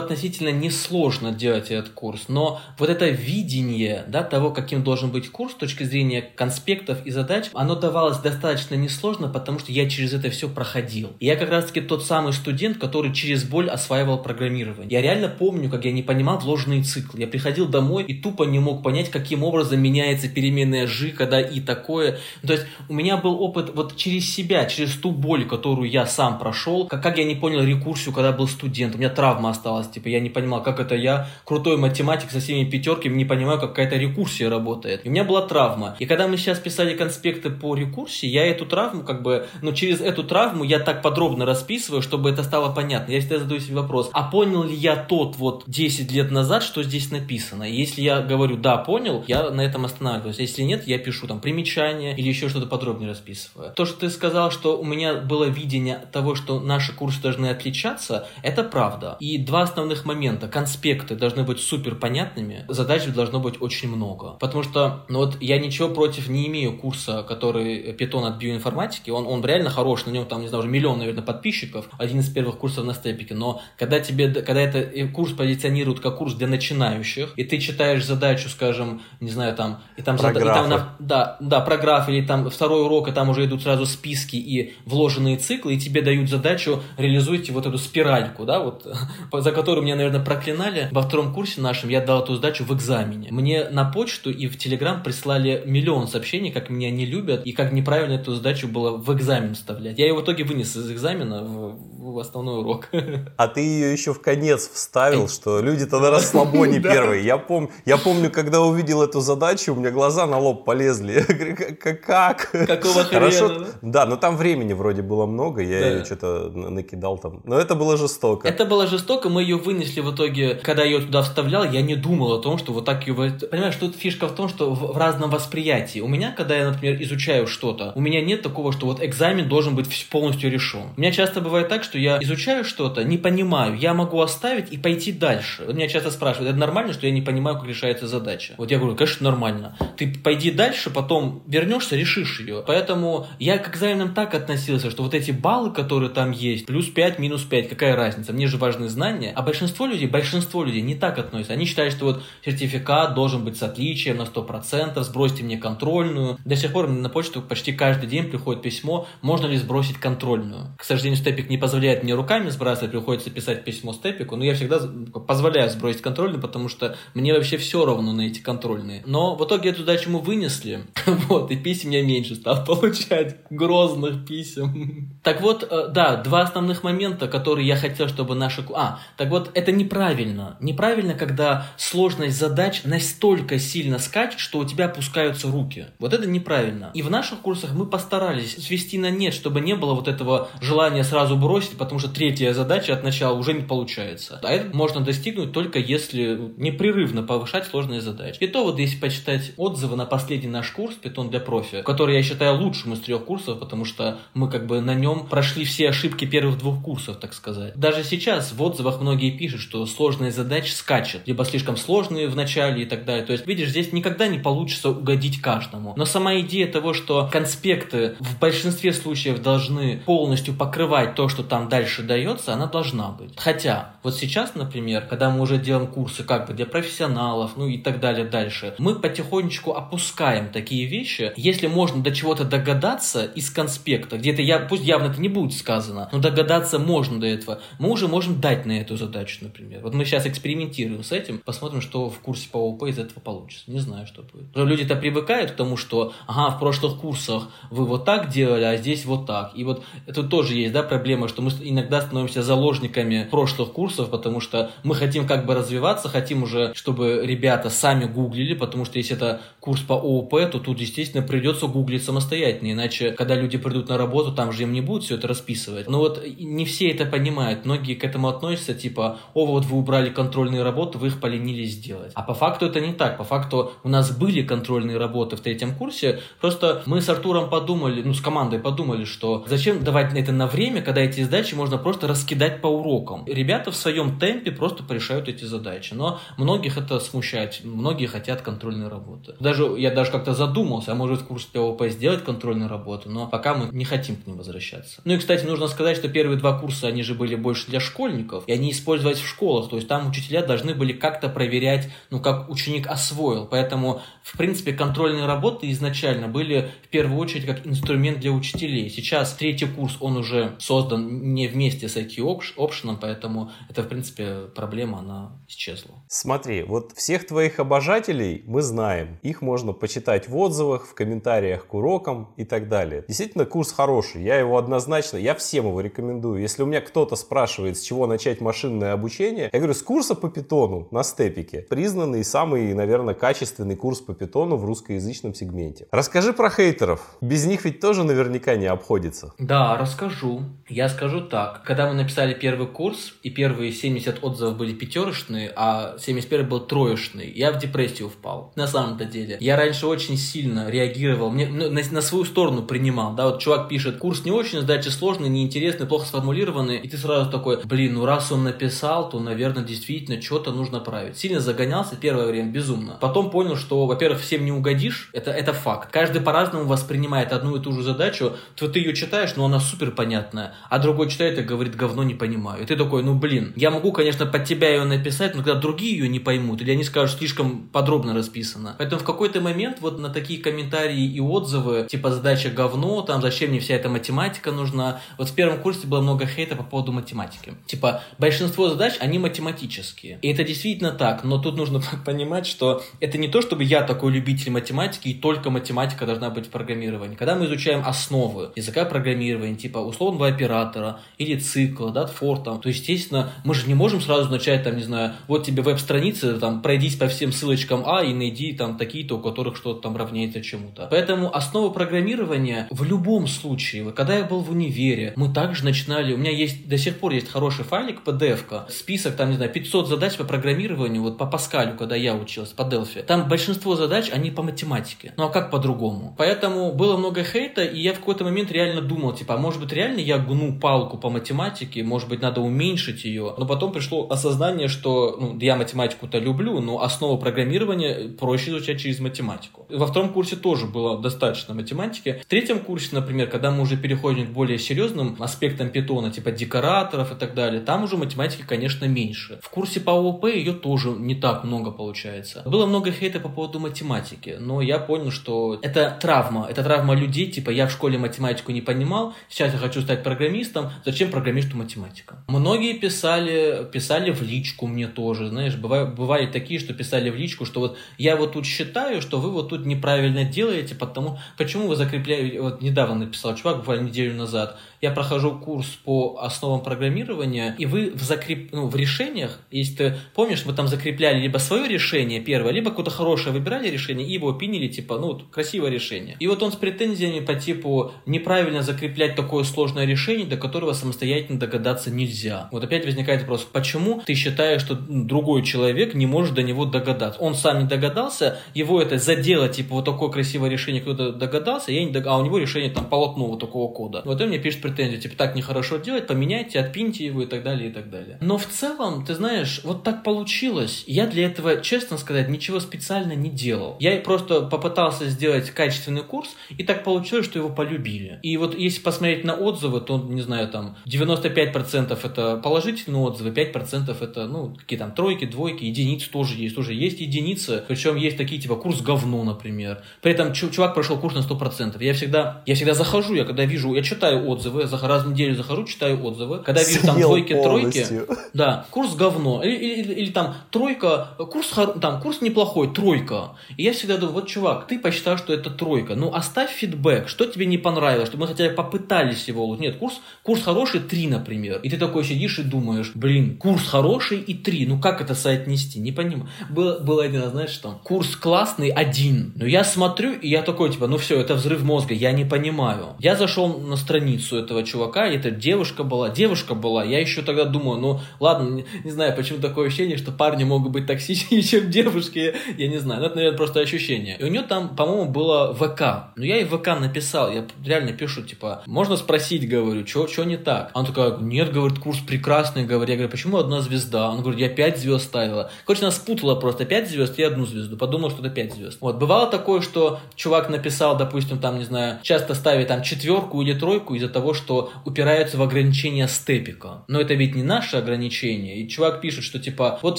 S2: относительно несложно делать этот курс, но вот это видение да, того, каким должен быть курс с точки зрения конспектов и задач, оно давалось достаточно несложно, потому что я через это все проходил. И я как раз таки тот самый студент, который через боль осваивал программирование. Я реально помню, как я не понимал вложенные циклы. Я приходил домой и тупо не мог понять, каким образом меняется переменная жи, когда и такое. То есть у меня был опыт вот через себя, через ту боль, которую я сам прошел, как, как я не понял рекурсию, когда был студент. У меня травма осталась, типа я не понимал, как это я, крутой математик со всеми пятерками, не понимаю, как какая-то рекурсия работает. И у меня была травма. И когда мы сейчас писали конспекты по рекурсии, я эту травму как бы, ну через эту травму я так подробно расписываю, чтобы это стало понятно. Я всегда задаю себе вопрос, а понял ли я тот вот 10 лет назад, что здесь написано? И если я говорю, да, понял, я на этом останавливаюсь. Если нет, я пишу там примечание или еще что-то подробнее расписываю. То, что ты сказал, что у меня было видение того, что наши курсы должны отличаться, это правда. И два основных момента. Конспекты должны быть супер понятными, задач должно быть очень много. Потому что, ну вот я ничего против не имею курса, который питон от биоинформатики, он, он реально хорош, на нем там, не знаю, уже миллион, наверное, подписчиков, один из первых курсов на степике, но когда тебе, когда это э, курс позиционируют как курс для начинающих, и ты читаешь задачу, скажем, не знаю, там, и там, зада, и там на, да, да, про граф, или там второй урок, и там уже идут сразу списки и вложенные циклы, и тебе дают задачу, реализуйте вот эту спиральку, да, вот, за которую меня, наверное, проклинали. Во втором курсе нашем я дал эту задачу в экзамене. Мне на почту и в Телеграм прислали миллион сообщений, как меня не любят, и как неправильно эту задачу было в экзамен вставлять. Я ее в итоге вынес из экзамена в, в основной урок.
S1: А ты ее еще в конец вставил, что люди-то на расслабоне первые. Я, пом... я помню, когда увидел эту задачу, у меня глаза на лоб полезли. Как?
S2: Какого хрена?
S1: Да, но там времени вроде было много, я ее что-то накидал там. Но это было жестоко.
S2: Это было жестоко, мы ее вынесли в итоге, когда я ее туда вставлял, я не думал о том, что вот так ее... Понимаешь, тут фишка в том, что в, в разном восприятии. У меня, когда я, например, изучаю что-то, у меня нет такого, что вот экзамен должен быть полностью решен. У меня часто бывает так, что я изучаю что-то, не понимаю, я могу оставить и пойти дальше. Вот меня часто спрашивают, это нормально, что я не понимаю, как решается задача? Вот я говорю, конечно, нормально. Ты пойди дальше, потом вернешься, решишь ее. Поэтому я к экзаменам так относился, что вот эти баллы, которые там есть, плюс 5, минус 5, какая разница? Мне же важны знания. А большинство людей, большинство людей не так относятся. Они считают, что вот сертификат должен быть с отличием на 100%, сбросьте мне контрольную. До сих пор на почту почти каждый день приходит письмо, можно ли сбросить контрольную. К сожалению, Степик не позволяет мне руками сбрасывать, приходится писать письмо степику, но я всегда позволяю сбросить контрольные, потому что мне вообще все равно на эти контрольные. Но в итоге эту задачу мы вынесли, вот, и писем я меньше стал получать, грозных писем. Так вот, э, да, два основных момента, которые я хотел, чтобы наши... А, так вот, это неправильно. Неправильно, когда сложность задач настолько сильно скачет, что у тебя опускаются руки. Вот это неправильно. И в наших курсах мы постарались свести на нет, чтобы не было вот этого желания сразу бросить, потому что третья задача от начала уже не получается. А это можно достигнуть только если непрерывно повышать сложные задачи. И то вот если почитать отзывы на последний наш курс «Питон для профи», который я считаю лучшим из трех курсов, потому что мы как бы на нем прошли все ошибки первых двух курсов, так сказать. Даже сейчас в отзывах многие пишут, что сложные задачи скачут, либо слишком сложные в начале и так далее. То есть, видишь, здесь никогда не получится угодить каждому. Но сама идея того, что конспекты в большинстве случаев должны полностью покрывать то, что там дальше дается, она должна быть. Хотя, вот сейчас, например, когда мы уже делаем курсы как бы для профессионалов, ну и так далее дальше, мы потихонечку опускаем такие вещи. Если можно до чего-то догадаться из конспекта, где-то я, пусть явно это не будет сказано, но догадаться можно до этого, мы уже можем дать на эту задачу, например. Вот мы сейчас экспериментируем с этим, посмотрим, что в курсе по ООП из этого получится. Не знаю, что будет. Люди-то привыкают к тому, что, ага, в прошлых курсах вы вот так делали, а здесь вот так. И вот это тоже есть, да, проблема, что мы иногда становимся заложниками прошлых курсов, потому что мы хотим как бы развиваться, хотим уже, чтобы ребята сами гуглили, потому что если это курс по ООП, то тут, естественно, придется гуглить самостоятельно, иначе, когда люди придут на работу, там же им не будут все это расписывать. Но вот не все это понимают, многие к этому относятся, типа, о, вот вы убрали контрольные работы, вы их поленились сделать. А по факту это не так, по факту у нас были контрольные работы в третьем курсе, просто мы с Артуром подумали, ну, с командой подумали, что зачем давать это на время, когда эти задачи можно просто раскидать по урокам. Ребята в своем темпе просто порешают эти задачи, но многих это смущает, многие хотят контрольные работы. Даже я даже как-то задумался, а может курс ПОП сделать контрольную работу, но пока мы не хотим к ним возвращаться. Ну и, кстати, нужно сказать, что первые два курса, они же были больше для школьников, и они использовались в школах, то есть там учителя должны были как-то проверять, ну, как ученик освоил, поэтому, в принципе, контрольные работы изначально были в первую очередь как инструмент для учителей. Сейчас третий курс, он уже создан не вместе с IT-опшеном, поэтому это, в принципе, проблема, она исчезла.
S1: Смотри, вот всех твоих обожателей мы знаем. Их можно почитать в отзывах, в комментариях к урокам и так далее. Действительно, курс хороший. Я его однозначно, я всем его рекомендую. Если у меня кто-то спрашивает, с чего начать машинное обучение, я говорю, с курса по питону на степике. Признанный самый, наверное, качественный курс по питону в русскоязычном сегменте. Расскажи про хейтеров. Без них ведь тоже наверняка не обходится.
S2: Да, расскажу. Я скажу так. Когда мы написали первый курс, и первые 70 отзывов были пятерочные, а 71 был троечный, я в депрессию впал. На самом-то деле. Я раньше очень сильно реагировал, мне, ну, на, на свою сторону принимал. Да, вот чувак пишет, курс не очень, задачи сложные, неинтересные, плохо сформулированные, и ты сразу такой, блин, ну раз он написал, то, наверное, действительно что-то нужно править. Сильно загонялся первое время, безумно. Потом понял, что, во-первых, всем не угодишь, это, это факт. Каждый по-разному воспринимает одну и ту же задачу, то ты ее читаешь, но она супер понятная, а другой читает и говорит, говно не понимаю. И ты такой, ну блин, я могу, конечно, под тебя ее написать, но когда другие ее не поймут, или они скажут, слишком подробно расписано. Поэтому в какой-то момент вот на такие комментарии и отзывы, типа задача говно, там зачем мне вся эта математика нужна. Вот в первом курсе было много хейта по поводу математики. Типа большинство задач, они математические. И это действительно так, но тут нужно понимать, что это не то, чтобы я такой любитель математики, и только математика должна быть в программировании. Когда мы изучаем основы языка программирования, типа условного оператора или цикла, да, for, там, то, естественно, мы же не можем сразу начать, там, не знаю, вот тебе веб-страницы, там, пройдись по всем ссылочкам А и найди там такие-то, у которых что-то там равняется чему-то. Поэтому основы программирования в любом случае, когда я был в универе, мы также начинали, у меня есть, до сих пор есть хороший файлик, PDF-ка, список, там, не знаю, 500 задач по программированию, вот по Паскалю, когда я учился, по Delphi. Там большинство задач, они по математике. Ну а как по-другому? Поэтому было много хейта, и я в какой-то момент реально думал, типа, а может быть реально я гну палку по математике, может быть надо уменьшить ее. Но потом пришло осознание, что ну, я математику-то люблю, но основу программирования проще изучать через математику. Во втором курсе тоже было достаточно математики. В третьем курсе, например, когда мы уже переходим к более серьезным аспектам питона, типа декораторов и так далее, там уже математики, конечно, меньше. В курсе по ООП ее тоже не так много получается. Было много хейта по поводу математики, но я понял, что это травма. Это травма людей, типа я в школе математику не понимал, сейчас я хочу стать программистом, зачем программисту математика? Многие писали, писали в личку мне тоже, знаешь, бывают, бывали такие, что писали в личку, что вот я вот тут считаю, что вы вот тут неправильно делаете, потому, почему вы закрепляете, вот недавно написал чувак, буквально неделю назад, я прохожу курс по основам программирования, и вы в, закреп... ну, в решениях, если ты помнишь, вы там закрепляли либо свое решение первое, либо какое-то хорошее выбирали решение и его пинили, типа, ну, красивое решение. И вот он с претензиями по типу неправильно закреплять такое сложное решение, до которого самостоятельно догадаться нельзя. Вот опять возникает вопрос, почему ты считаешь, что другой человек не может до него догадаться? Он сам не догадался, его это задело, типа, вот такое красивое решение кто-то догадался, я не дог... а у него решение там полотно вот такого кода. Вот он мне пишет претензию, типа, так нехорошо делать, поменяйте, отпиньте его и так далее, и так далее. Но в целом, ты знаешь, вот так получилось. Я для этого, честно сказать, ничего специально не делал. Я просто попытался сделать качественный курс, и так получилось, что его полюбили. И вот если посмотреть на отзывы, то, не знаю, там 95% это положительные отзывы, 5% это, ну, какие там тройки, двойки, единицы тоже есть. Тоже есть единицы, причем есть такие, типа, курс говно, например. При этом чувак прошел курс на 100%. Я всегда, я всегда захожу, я когда вижу, я читаю отзывы, за раз в неделю захожу, читаю отзывы. Когда вижу там двойки, тройки, да, курс говно. Или, или, или там тройка, курс, там, курс неплохой, тройка. И я всегда думаю, вот, чувак, ты посчитал, что это тройка. Ну, оставь фидбэк, что тебе не понравилось, чтобы мы хотя бы попытались его. Нет, курс, курс хороший, три, например. И ты такой сидишь и думаешь, блин, курс хороший и три. Ну, как это соотнести? Не понимаю. Было, было один, знаешь, что курс классный, один. Но я смотрю, и я такой, типа, ну все, это взрыв мозга, я не понимаю. Я зашел на страницу этого чувака, и это девушка была, девушка была. Я еще тогда думаю, ну, ладно, не, не знаю, почему такое ощущение, что парни могут быть токсичнее, чем девушки. Я не знаю, ну, это, наверное, просто ощущение. И у нее там, по-моему, было ВК. Ну, я и ВК написал, я реально пишу, типа, можно спросить, говорю, что не так? Она такая, нет, говорит, курс прекрасный, говорит. Я говорю, почему одна звезда? Он говорит, я пять звезд ставила. Короче, она спутала просто пять звезд и одну звезду. Подумал, что это пять звезд. Вот, бывало такое, что чувак написал, допустим, там, не знаю, часто ставит там четверку или тройку из-за того, что упираются в ограничения степика. Но это ведь не наше ограничение. И чувак пишет, что типа, вот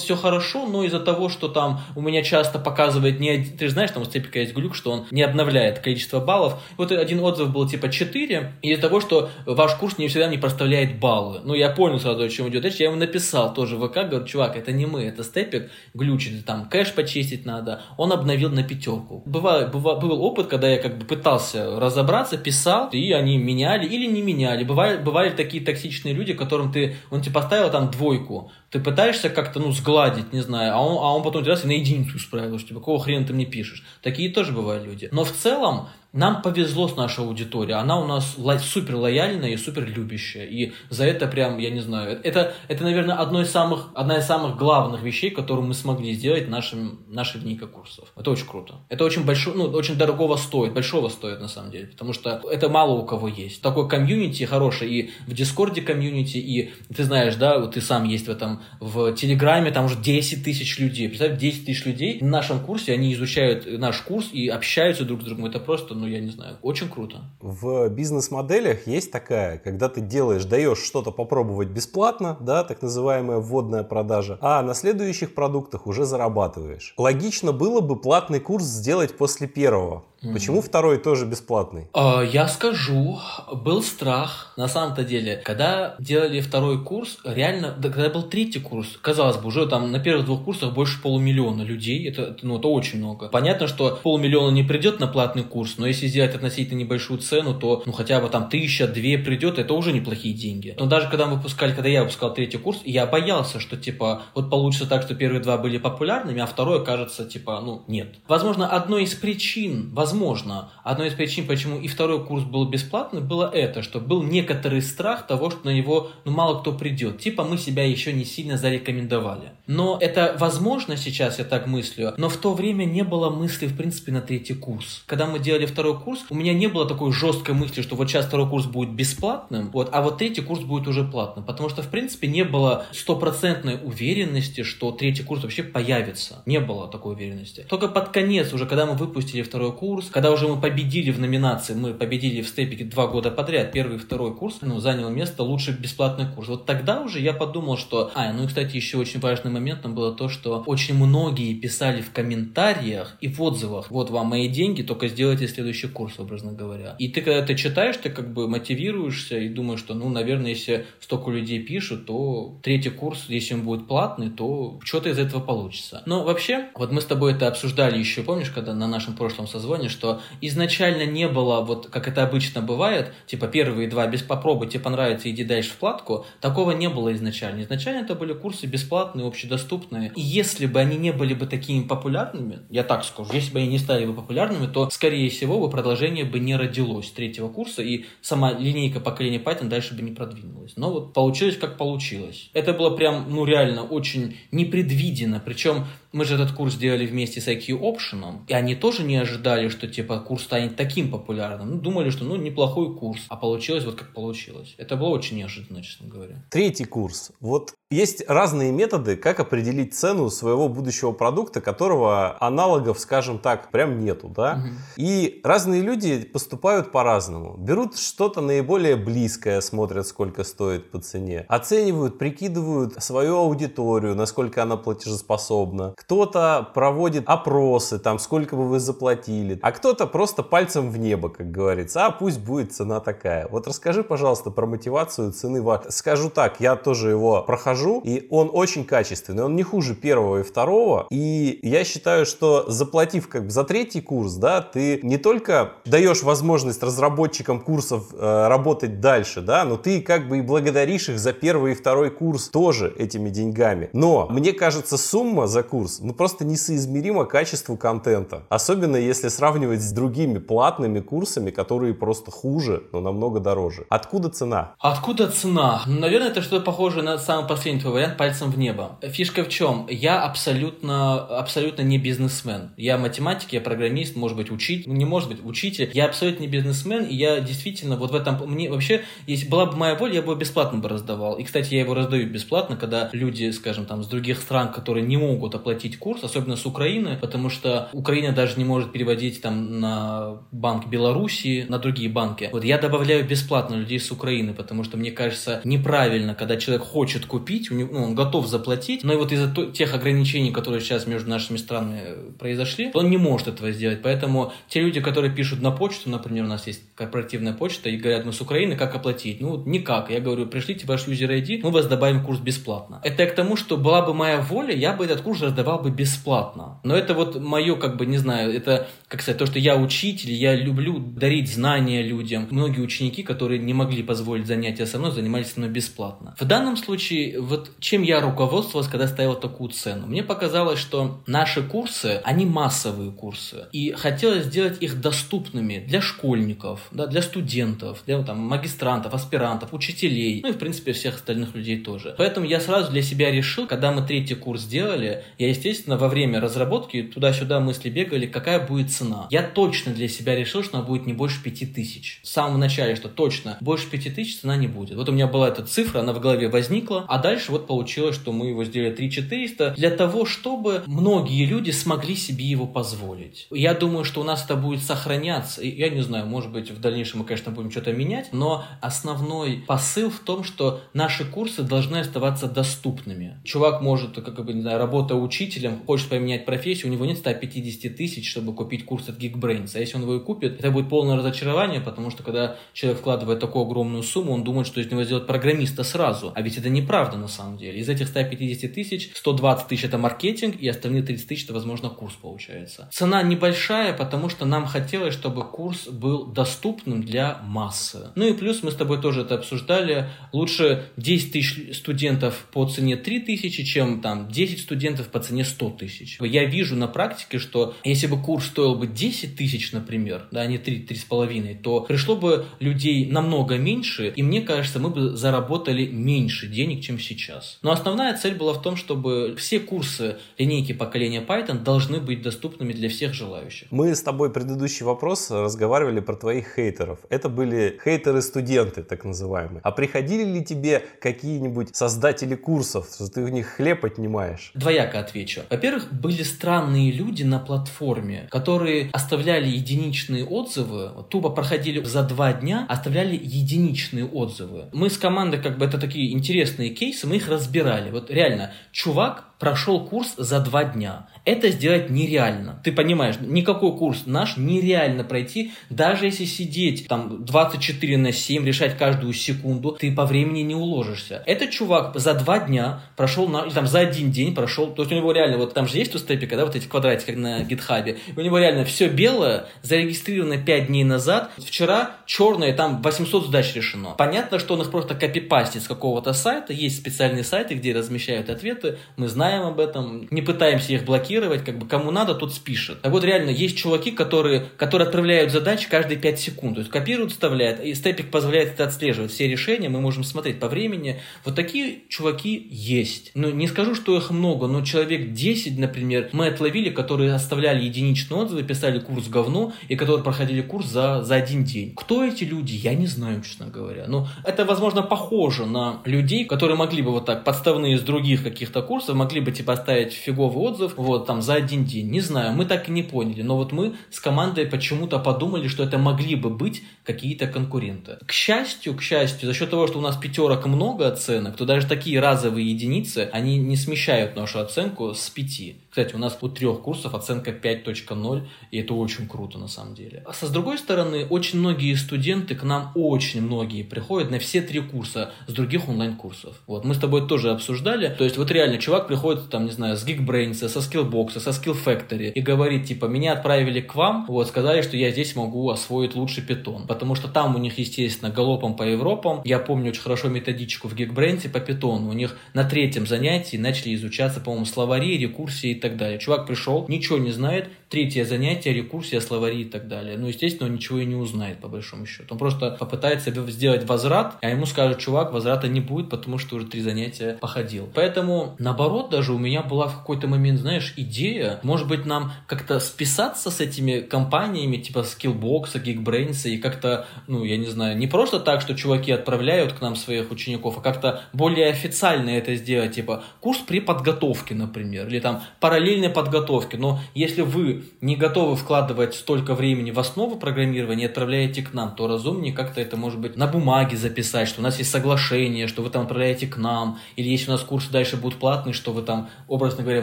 S2: все хорошо, но из-за того, что там у меня часто показывает не один, ты же знаешь, там у степика есть глюк, что он не обновляет количество баллов. Вот один отзыв был типа 4, из-за того, что ваш курс не всегда не проставляет баллы. Ну, я понял сразу, о чем идет речь. Я ему написал тоже в ВК, говорю, чувак, это не мы, это степик глючит, там кэш почистить надо. Он обновил на пятерку. Бывал, бывал, был опыт, когда я как бы пытался разобраться, писал, и они меняли или не меняли. Бывали, бывали такие токсичные люди, которым ты, он тебе поставил там двойку, ты пытаешься как-то, ну, сгладить, не знаю, а он, а он потом и на единицу исправил, что типа, какого хрена ты мне пишешь. Такие тоже бывают люди. Но в целом, нам повезло с нашей аудиторией. Она у нас супер лояльная и супер любящая. И за это прям, я не знаю, это, это наверное, одно из самых, одна из самых главных вещей, которую мы смогли сделать нашим, нашей линейкой курсов. Это очень круто. Это очень большое, ну, очень дорогого стоит, большого стоит на самом деле. Потому что это мало у кого есть. Такой комьюнити хороший и в Дискорде комьюнити, и ты знаешь, да, вот ты сам есть в этом, в Телеграме, там уже 10 тысяч людей. Представь, 10 тысяч людей в нашем курсе, они изучают наш курс и общаются друг с другом. Это просто, ну, я не знаю, очень круто.
S1: В бизнес-моделях есть такая, когда ты делаешь, даешь что-то попробовать бесплатно, да, так называемая вводная продажа, а на следующих продуктах уже зарабатываешь. Логично было бы платный курс сделать после первого. Почему второй тоже бесплатный?
S2: А, я скажу, был страх. На самом-то деле, когда делали второй курс, реально, когда был третий курс, казалось бы, уже там на первых двух курсах больше полумиллиона людей. Это, ну, это очень много. Понятно, что полмиллиона не придет на платный курс, но если сделать относительно небольшую цену, то ну хотя бы там тысяча, две придет, это уже неплохие деньги. Но даже когда мы выпускали, когда я выпускал третий курс, я боялся, что типа вот получится так, что первые два были популярными, а второй кажется типа, ну, нет. Возможно, одной из причин, возможно, возможно. Одной из причин, почему и второй курс был бесплатный, было это, что был некоторый страх того, что на него ну, мало кто придет. Типа мы себя еще не сильно зарекомендовали. Но это возможно сейчас, я так мыслю, но в то время не было мысли, в принципе, на третий курс. Когда мы делали второй курс, у меня не было такой жесткой мысли, что вот сейчас второй курс будет бесплатным, вот, а вот третий курс будет уже платным. Потому что, в принципе, не было стопроцентной уверенности, что третий курс вообще появится. Не было такой уверенности. Только под конец, уже когда мы выпустили второй курс, курс. Когда уже мы победили в номинации, мы победили в степике два года подряд, первый и второй курс, ну, занял место лучший бесплатный курс. Вот тогда уже я подумал, что... А, ну и, кстати, еще очень важный момент там было то, что очень многие писали в комментариях и в отзывах, вот вам мои деньги, только сделайте следующий курс, образно говоря. И ты, когда это читаешь, ты как бы мотивируешься и думаешь, что, ну, наверное, если столько людей пишут, то третий курс, если он будет платный, то что-то из этого получится. Но вообще, вот мы с тобой это обсуждали еще, помнишь, когда на нашем прошлом созвоне, что изначально не было, вот как это обычно бывает, типа первые два без попробуй, тебе понравится, иди дальше в платку, такого не было изначально. Изначально это были курсы бесплатные, общедоступные. И если бы они не были бы такими популярными, я так скажу, если бы они не стали бы популярными, то, скорее всего, бы продолжение бы не родилось третьего курса, и сама линейка поколения Python дальше бы не продвинулась. Но вот получилось, как получилось. Это было прям, ну реально, очень непредвиденно. Причем мы же этот курс делали вместе с IQ Option, и они тоже не ожидали, что типа курс станет таким популярным. Ну, думали, что ну неплохой курс, а получилось вот как получилось. Это было очень неожиданно, честно говоря.
S1: Третий курс. Вот есть разные методы, как определить цену своего будущего продукта, которого аналогов, скажем так, прям нету, да? Угу. И разные люди поступают по-разному. Берут что-то наиболее близкое, смотрят, сколько стоит по цене, оценивают, прикидывают свою аудиторию, насколько она платежеспособна. Кто-то проводит опросы, там, сколько бы вы заплатили, а кто-то просто пальцем в небо, как говорится, а пусть будет цена такая. Вот расскажи, пожалуйста, про мотивацию цены. Скажу так, я тоже его прохожу, и он очень качественный, он не хуже первого и второго, и я считаю, что заплатив как бы за третий курс, да, ты не только даешь возможность разработчикам курсов э, работать дальше, да, но ты как бы и благодаришь их за первый и второй курс тоже этими деньгами. Но мне кажется, сумма за курс, ну просто несоизмерима качеству контента, особенно если сравнивать с другими платными курсами, которые просто хуже, но намного дороже. Откуда цена?
S2: Откуда цена? Ну, наверное, это что-то похожее на самый последний твой вариант пальцем в небо. Фишка в чем? Я абсолютно, абсолютно не бизнесмен. Я математик, я программист, может быть, учитель, ну, не может быть, учитель. Я абсолютно не бизнесмен, и я действительно вот в этом... Мне вообще, если была бы моя воля, я бы его бесплатно бы раздавал. И, кстати, я его раздаю бесплатно, когда люди, скажем, там, с других стран, которые не могут оплатить курс, особенно с Украины, потому что Украина даже не может переводить там на банк Белоруссии, на другие банки. Вот я добавляю бесплатно людей с Украины, потому что мне кажется неправильно, когда человек хочет купить, у него, ну, он готов заплатить, но и вот из-за тех ограничений, которые сейчас между нашими странами произошли, он не может этого сделать. Поэтому те люди, которые пишут на почту, например, у нас есть корпоративная почта, и говорят, мы с Украины, как оплатить? Ну, никак. Я говорю, пришлите ваш user ID, мы вас добавим курс бесплатно. Это к тому, что была бы моя воля, я бы этот курс раздавал бы бесплатно. Но это вот мое, как бы, не знаю, это, как сказать, то, что я учитель, я люблю дарить знания людям. Многие ученики, которые не могли позволить занятия со мной, занимались со мной бесплатно. В данном случае вот чем я руководствовался, когда ставил такую цену? Мне показалось, что наши курсы, они массовые курсы. И хотелось сделать их доступными для школьников, да, для студентов, для там, магистрантов, аспирантов, учителей, ну и, в принципе, всех остальных людей тоже. Поэтому я сразу для себя решил, когда мы третий курс сделали, я, естественно, во время разработки туда-сюда мысли бегали, какая будет цена. Я точно для себя решил, что она будет не больше 5000. В самом начале, что точно больше 5000 цена не будет. Вот у меня была эта цифра, она в голове возникла, а дальше вот получилось, что мы его сделали 3400 для того, чтобы многие люди смогли себе его позволить. Я думаю, что у нас это будет сохраняться. Я не знаю, может быть, в дальнейшем мы, конечно, будем что-то менять, но основной посыл в том, что наши курсы должны оставаться доступными. Чувак может, как бы, не знаю, работая учителем, хочет поменять профессию, у него нет 150 тысяч, чтобы купить курс от Geekbrains. А если он его и купит, это будет полное разочарование, потому что когда человек вкладывает такую огромную сумму, он думает, что из него сделать программиста сразу. А ведь это неправда на самом деле. Из этих 150 тысяч 120 тысяч это маркетинг, и остальные 30 тысяч это, возможно, курс получается. Цена небольшая, потому что нам хотелось, чтобы курс был доступным для массы. Ну и плюс мы с тобой тоже это обсуждали. Лучше 10 тысяч студентов по цене 3 тысячи, чем там 10 студентов по цене 100 тысяч. Я вижу на практике, что если бы курс стоил бы 10 тысяч, например, да, а не 3, 3,5, то пришло бы людей намного меньше, и мне кажется, мы бы заработали меньше денег, чем сейчас сейчас. Но основная цель была в том, чтобы все курсы линейки поколения Python должны быть доступными для всех желающих.
S1: Мы с тобой предыдущий вопрос разговаривали про твоих хейтеров. Это были хейтеры-студенты, так называемые. А приходили ли тебе какие-нибудь создатели курсов, что ты у них хлеб отнимаешь?
S2: Двояко отвечу. Во-первых, были странные люди на платформе, которые оставляли единичные отзывы, тупо проходили за два дня, оставляли единичные отзывы. Мы с командой, как бы, это такие интересные кейсы, мы их разбирали. Вот реально, чувак прошел курс за два дня. Это сделать нереально. Ты понимаешь, никакой курс наш нереально пройти, даже если сидеть там 24 на 7, решать каждую секунду, ты по времени не уложишься. Этот чувак за два дня прошел, на, там за один день прошел, то есть у него реально, вот там же есть у степика, да, вот эти квадратики, на гитхабе, у него реально все белое, зарегистрировано 5 дней назад, вчера черное, там 800 задач решено. Понятно, что он их просто копипастит с какого-то сайта, есть специальные сайты, где размещают ответы, мы знаем об этом, не пытаемся их блокировать, как бы кому надо, тот спишет. Так вот реально есть чуваки, которые, которые отправляют задачи каждые 5 секунд, то есть копируют, вставляют, и степик позволяет это отслеживать. Все решения мы можем смотреть по времени. Вот такие чуваки есть. Ну, не скажу, что их много, но человек 10, например, мы отловили, которые оставляли единичные отзывы, писали курс говно, и которые проходили курс за, за один день. Кто эти люди, я не знаю, честно говоря. Но это, возможно, похоже на людей, которые могли бы вот так, подставные из других каких-то курсов, могли бы типа оставить фиговый отзыв, вот, там за один день. Не знаю, мы так и не поняли. Но вот мы с командой почему-то подумали, что это могли бы быть какие-то конкуренты. К счастью, к счастью, за счет того, что у нас пятерок много оценок, то даже такие разовые единицы, они не смещают нашу оценку с 5. Кстати, у нас у трех курсов оценка 5.0, и это очень круто на самом деле. А со с другой стороны, очень многие студенты к нам, очень многие приходят на все три курса с других онлайн-курсов. Вот, мы с тобой тоже обсуждали. То есть, вот реально, чувак приходит, там, не знаю, с Geekbrains, со Skillbox, со Skill Factory и говорит, типа, меня отправили к вам, вот, сказали, что я здесь могу освоить лучший питон. Потому что там у них, естественно, галопом по Европам. Я помню очень хорошо методичку в Geekbrains по питону. У них на третьем занятии начали изучаться, по-моему, словари, рекурсии так далее. Чувак пришел, ничего не знает, третье занятие, рекурсия, словари и так далее. Ну, естественно, он ничего и не узнает, по большому счету. Он просто попытается сделать возврат, а ему скажут, чувак, возврата не будет, потому что уже три занятия походил. Поэтому, наоборот, даже у меня была в какой-то момент, знаешь, идея, может быть, нам как-то списаться с этими компаниями, типа Skillbox, Geekbrains, и как-то, ну, я не знаю, не просто так, что чуваки отправляют к нам своих учеников, а как-то более официально это сделать, типа курс при подготовке, например, или там параллельной подготовке. Но если вы не готовы вкладывать столько времени в основу программирования и отправляете к нам, то разумнее как-то это может быть на бумаге записать, что у нас есть соглашение, что вы там отправляете к нам, или если у нас курсы дальше будут платные, что вы там, образно говоря,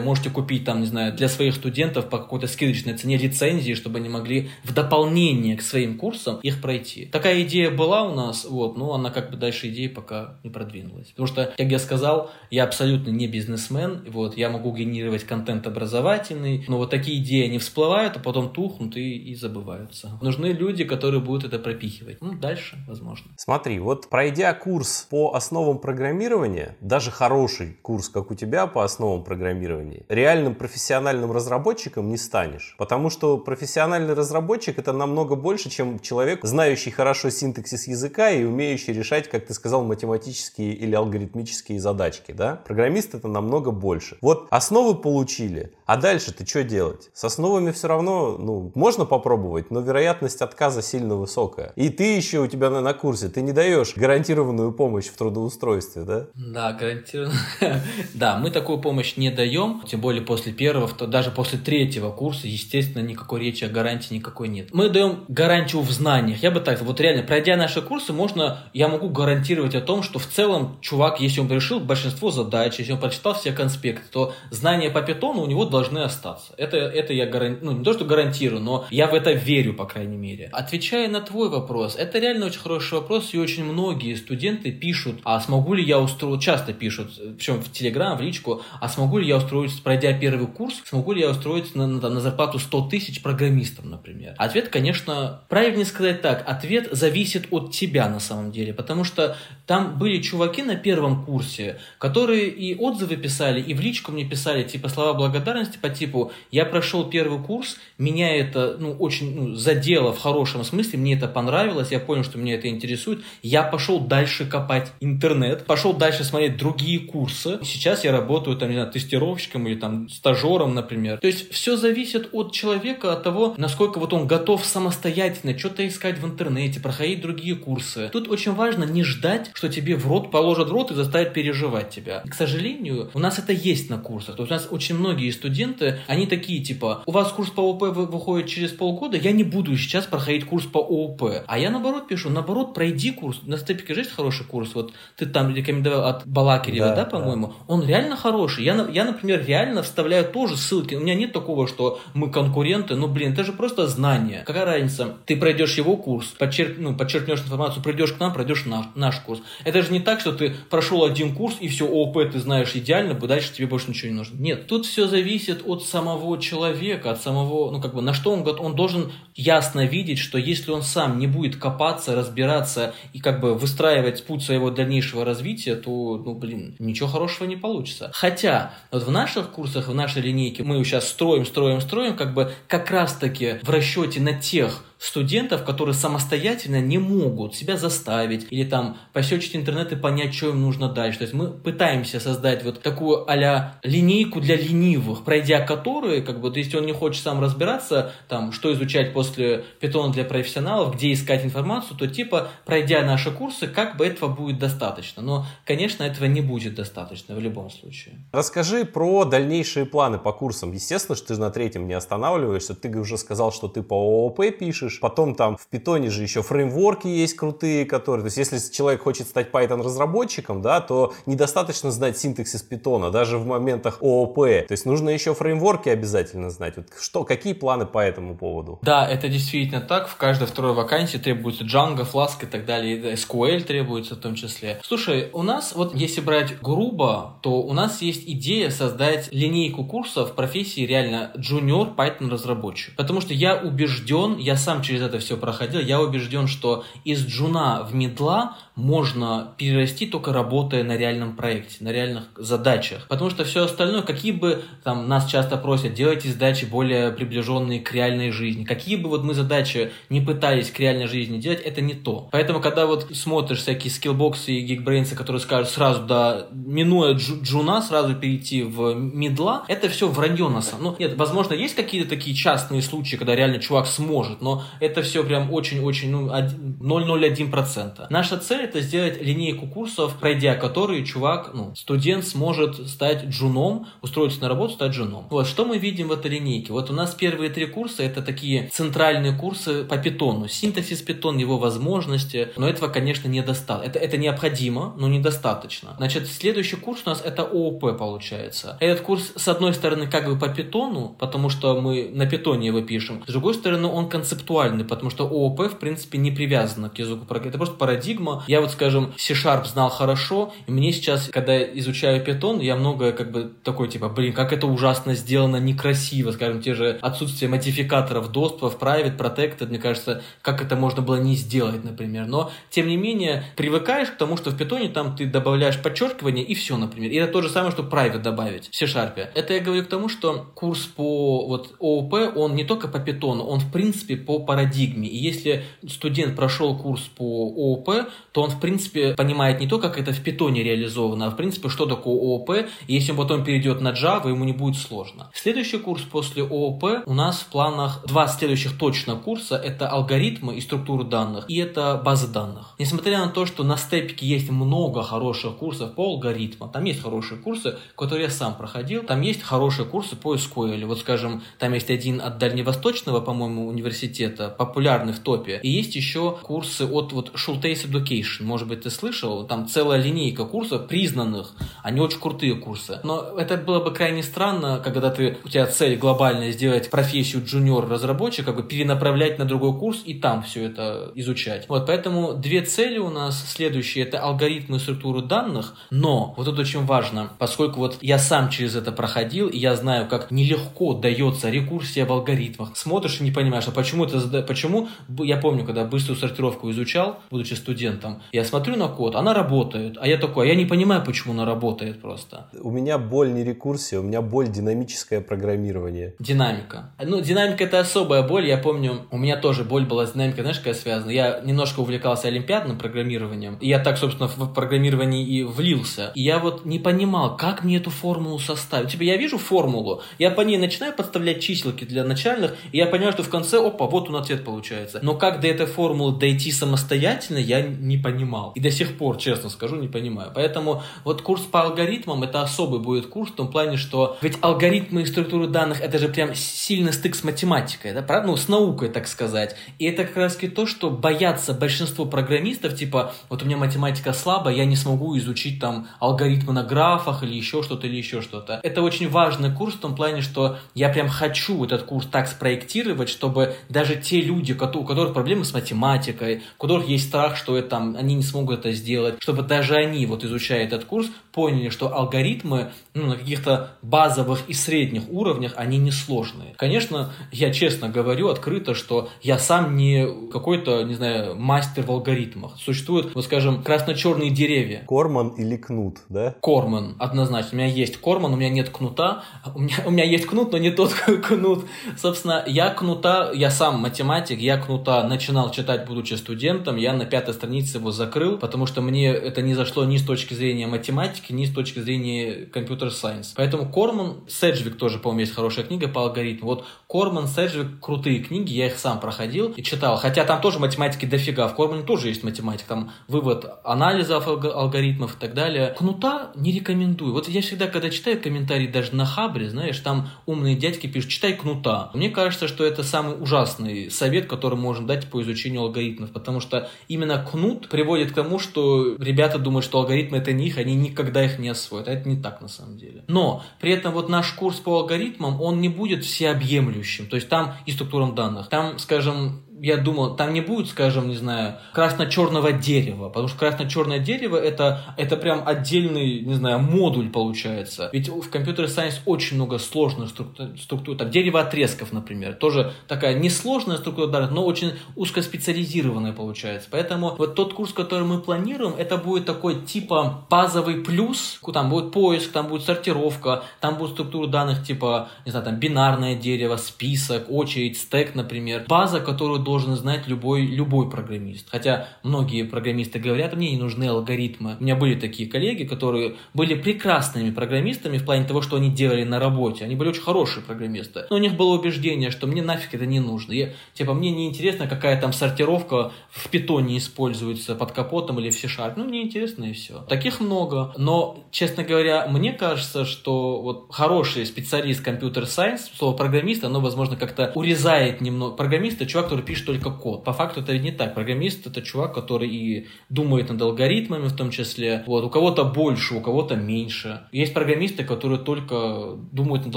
S2: можете купить там, не знаю, для своих студентов по какой-то скидочной цене лицензии, чтобы они могли в дополнение к своим курсам их пройти. Такая идея была у нас, вот, но она как бы дальше идеи пока не продвинулась. Потому что, как я сказал, я абсолютно не бизнесмен, вот, я могу генерировать контент образовательный, но вот такие идеи, они всплывают, а потом тухнут и, и забываются. Нужны люди, которые будут это пропихивать. Ну, дальше, возможно.
S1: Смотри, вот пройдя курс по основам программирования, даже хороший курс, как у тебя по основам программирования, реальным профессиональным разработчиком не станешь. Потому что профессиональный разработчик это намного больше, чем человек, знающий хорошо синтаксис языка и умеющий решать, как ты сказал, математические или алгоритмические задачки. Да? Программист это намного больше. Вот основы получили. А дальше ты что делать? С основами все равно, ну, можно попробовать, но вероятность отказа сильно высокая. И ты еще у тебя на, на курсе, ты не даешь гарантированную помощь в трудоустройстве, да?
S2: Да, гарантированно. Да, мы такую помощь не даем, тем более после первого, даже после третьего курса, естественно, никакой речи о гарантии никакой нет. Мы даем гарантию в знаниях. Я бы так, вот реально, пройдя наши курсы, можно, я могу гарантировать о том, что в целом чувак, если он решил большинство задач, если он прочитал все конспекты, то знания по питону у него должны остаться. Это, это я гарантирую, ну не то, что гарантирую, но я в это верю, по крайней мере. Отвечая на твой вопрос, это реально очень хороший вопрос, и очень многие студенты пишут, а смогу ли я устроить, часто пишут, причем в Телеграм, в личку, а смогу ли я устроить, пройдя первый курс, смогу ли я устроить на, на, на зарплату 100 тысяч программистом, например? Ответ, конечно, правильнее сказать так, ответ зависит от тебя на самом деле, потому что там были чуваки на первом курсе, которые и отзывы писали, и в личку мне писали, типа, слова благодарности по типу «я прошел первый курс, меня это ну, очень ну, задело в хорошем смысле, мне это понравилось, я понял, что меня это интересует, я пошел дальше копать интернет, пошел дальше смотреть другие курсы, сейчас я работаю там, не знаю, тестировщиком или там стажером, например. То есть все зависит от человека, от того, насколько вот он готов самостоятельно что-то искать в интернете, проходить другие курсы. Тут очень важно не ждать, что тебе в рот положат в рот и заставят переживать тебя. К сожалению, у нас это есть на курсах. То есть у нас очень многие студенты, они такие, типа, у вас вас курс по ООП выходит через полгода, я не буду сейчас проходить курс по ООП. А я наоборот пишу, наоборот, пройди курс. На степике есть хороший курс, вот ты там рекомендовал от Балакирева, да, да по-моему? Да. Он реально хороший. Я, я, например, реально вставляю тоже ссылки. У меня нет такого, что мы конкуренты. Ну, блин, это же просто знание. Какая разница? Ты пройдешь его курс, подчерк, ну, подчеркнешь информацию, придешь к нам, пройдешь наш, наш курс. Это же не так, что ты прошел один курс и все, ООП ты знаешь идеально, дальше тебе больше ничего не нужно. Нет, тут все зависит от самого человека, от самого, ну, как бы, на что он, он должен ясно видеть, что если он сам не будет копаться, разбираться и как бы выстраивать путь своего дальнейшего развития, то, ну, блин, ничего хорошего не получится. Хотя, вот в наших курсах, в нашей линейке мы сейчас строим, строим, строим, как бы как раз-таки в расчете на тех студентов, которые самостоятельно не могут себя заставить или там посечить интернет и понять, что им нужно дальше. То есть мы пытаемся создать вот такую а линейку для ленивых, пройдя которые, как бы, то есть он не хочет сам разбираться, там, что изучать после питона для профессионалов, где искать информацию, то типа, пройдя наши курсы, как бы этого будет достаточно. Но, конечно, этого не будет достаточно в любом случае.
S1: Расскажи про дальнейшие планы по курсам. Естественно, что ты на третьем не останавливаешься. Ты уже сказал, что ты по ООП пишешь, пишешь. Потом там в питоне же еще фреймворки есть крутые, которые... То есть если человек хочет стать Python разработчиком, да, то недостаточно знать синтаксис питона, даже в моментах ООП. То есть нужно еще фреймворки обязательно знать. Вот что, какие планы по этому поводу?
S2: Да, это действительно так. В каждой второй вакансии требуется Django, Flask и так далее. SQL требуется в том числе. Слушай, у нас, вот если брать грубо, то у нас есть идея создать линейку курсов профессии реально junior Python разработчик. Потому что я убежден, я сам через это все проходил, я убежден, что из джуна в медла можно перерасти только работая на реальном проекте, на реальных задачах. Потому что все остальное, какие бы там нас часто просят, делайте задачи более приближенные к реальной жизни. Какие бы вот мы задачи не пытались к реальной жизни делать, это не то. Поэтому, когда вот смотришь всякие скиллбоксы и гигбрейнсы, которые скажут сразу, да, минуя джуна, сразу перейти в медла, это все вранье на самом Ну, нет, возможно, есть какие-то такие частные случаи, когда реально чувак сможет, но это все прям очень-очень, ну, 0,01%. Наша цель это сделать линейку курсов, пройдя которые чувак, ну, студент сможет стать джуном, устроиться на работу, стать джуном. Вот, что мы видим в этой линейке? Вот у нас первые три курса это такие центральные курсы по питону. Синтаксис питон, его возможности, но этого, конечно, недостаточно. Это, это необходимо, но недостаточно. Значит, следующий курс у нас это ООП получается. Этот курс, с одной стороны, как бы по питону, потому что мы на питоне его пишем, с другой стороны, он концептуальный, потому что ООП, в принципе, не привязано к языку. Это просто парадигма. Я вот, скажем, C-Sharp знал хорошо, и мне сейчас, когда изучаю Python, я многое как бы такой, типа, блин, как это ужасно сделано, некрасиво, скажем, те же отсутствие модификаторов доступа в private, protected, мне кажется, как это можно было не сделать, например. Но, тем не менее, привыкаешь к тому, что в Python там ты добавляешь подчеркивание и все, например. И это то же самое, что private добавить в C-Sharp. Это я говорю к тому, что курс по вот ООП, он не только по Python, он в принципе по парадигме. И если студент прошел курс по ООП, то он, в принципе, понимает не то, как это в питоне реализовано, а в принципе, что такое ООП, и если он потом перейдет на Java, ему не будет сложно. Следующий курс после ООП у нас в планах два следующих точно курса, это алгоритмы и структуру данных, и это базы данных. Несмотря на то, что на степике есть много хороших курсов по алгоритмам, там есть хорошие курсы, которые я сам проходил, там есть хорошие курсы по SQL. Вот, скажем, там есть один от Дальневосточного, по-моему, университета, популярный в топе, и есть еще курсы от вот Schultes Education, может быть, ты слышал, там целая линейка курсов признанных, они очень крутые курсы. Но это было бы крайне странно, когда ты, у тебя цель глобальная сделать профессию джуниор-разработчика, как бы перенаправлять на другой курс и там все это изучать. Вот, поэтому две цели у нас следующие, это алгоритмы и структуру данных, но вот это очень важно, поскольку вот я сам через это проходил, и я знаю, как нелегко дается рекурсия в алгоритмах. Смотришь и не понимаешь, а почему это, почему, я помню, когда быструю сортировку изучал, будучи студентом, я смотрю на код, она работает, а я такой, а я не понимаю, почему она работает просто.
S1: У меня боль не рекурсия, у меня боль динамическое программирование.
S2: Динамика. Ну, динамика это особая боль, я помню, у меня тоже боль была с динамикой, знаешь, какая связана? Я немножко увлекался олимпиадным программированием, и я так, собственно, в программирование и влился. И я вот не понимал, как мне эту формулу составить. Типа, я вижу формулу, я по ней начинаю подставлять чиселки для начальных, и я понимаю, что в конце, опа, вот на цвет получается. Но как до этой формулы дойти самостоятельно, я не понимал. И до сих пор, честно скажу, не понимаю. Поэтому вот курс по алгоритмам это особый будет курс в том плане, что ведь алгоритмы и структуры данных это же прям сильно стык с математикой, да, правда? Ну, с наукой, так сказать. И это как раз то, что боятся большинство программистов, типа, вот у меня математика слабая, я не смогу изучить там алгоритмы на графах или еще что-то, или еще что-то. Это очень важный курс в том плане, что я прям хочу этот курс так спроектировать, чтобы даже те люди, у которых проблемы с математикой, у которых есть страх, что это, там, они не смогут это сделать, чтобы даже они, вот изучая этот курс, поняли, что алгоритмы ну, на каких-то базовых и средних уровнях, они несложные. Конечно, я честно говорю открыто, что я сам не какой-то, не знаю, мастер в алгоритмах. Существуют, вот скажем, красно-черные деревья.
S1: Корман или кнут, да?
S2: Корман, однозначно. У меня есть корман, у меня нет кнута. У меня, у меня есть кнут, но не тот кнут. Собственно, я кнута, я сам математик, я кнута начинал читать, будучи студентом. Я на пятой странице его закрыл, потому что мне это не зашло ни с точки зрения математики, ни с точки зрения компьютер сайенс. Поэтому Корман, Седжвик тоже, по-моему, есть хорошая книга по алгоритму. Вот Корман, Седжвик, крутые книги, я их сам проходил и читал. Хотя там тоже математики дофига. В Кормане тоже есть математика. Там вывод анализов алгоритмов и так далее. Кнута не рекомендую. Вот я всегда, когда читаю комментарии даже на Хабре, знаешь, там умные дядьки пишут, читай кнута. Мне кажется, что это самый ужасный совет, который можно дать по изучению алгоритмов, потому что именно кнут приводит к тому, что ребята думают, что алгоритмы это не их, они никогда их не освоят. А это не так на самом деле. Но при этом вот наш курс по алгоритмам, он не будет всеобъемлющим. То есть там и структурам данных. Там, скажем, я думал, там не будет, скажем, не знаю, красно-черного дерева, потому что красно-черное дерево это, это прям отдельный, не знаю, модуль получается. Ведь в компьютер Science очень много сложных структур, структур там дерево отрезков, например, тоже такая несложная структура данных, но очень узкоспециализированная получается. Поэтому вот тот курс, который мы планируем, это будет такой типа базовый плюс, там будет поиск, там будет сортировка, там будет структура данных типа, не знаю, там бинарное дерево, список, очередь, стек, например. База, которую должен знать любой, любой программист. Хотя многие программисты говорят, мне не нужны алгоритмы. У меня были такие коллеги, которые были прекрасными программистами в плане того, что они делали на работе. Они были очень хорошие программисты. Но у них было убеждение, что мне нафиг это не нужно. Я, типа, мне не интересно, какая там сортировка в питоне используется под капотом или в C-Sharp. Ну, мне интересно и все. Таких много. Но, честно говоря, мне кажется, что вот хороший специалист компьютер сайенс, слово программист, оно, возможно, как-то урезает немного. Программист это чувак, который пишет пишет только код. По факту это не так. Программист это чувак, который и думает над алгоритмами в том числе. Вот. У кого-то больше, у кого-то меньше. Есть программисты, которые только думают над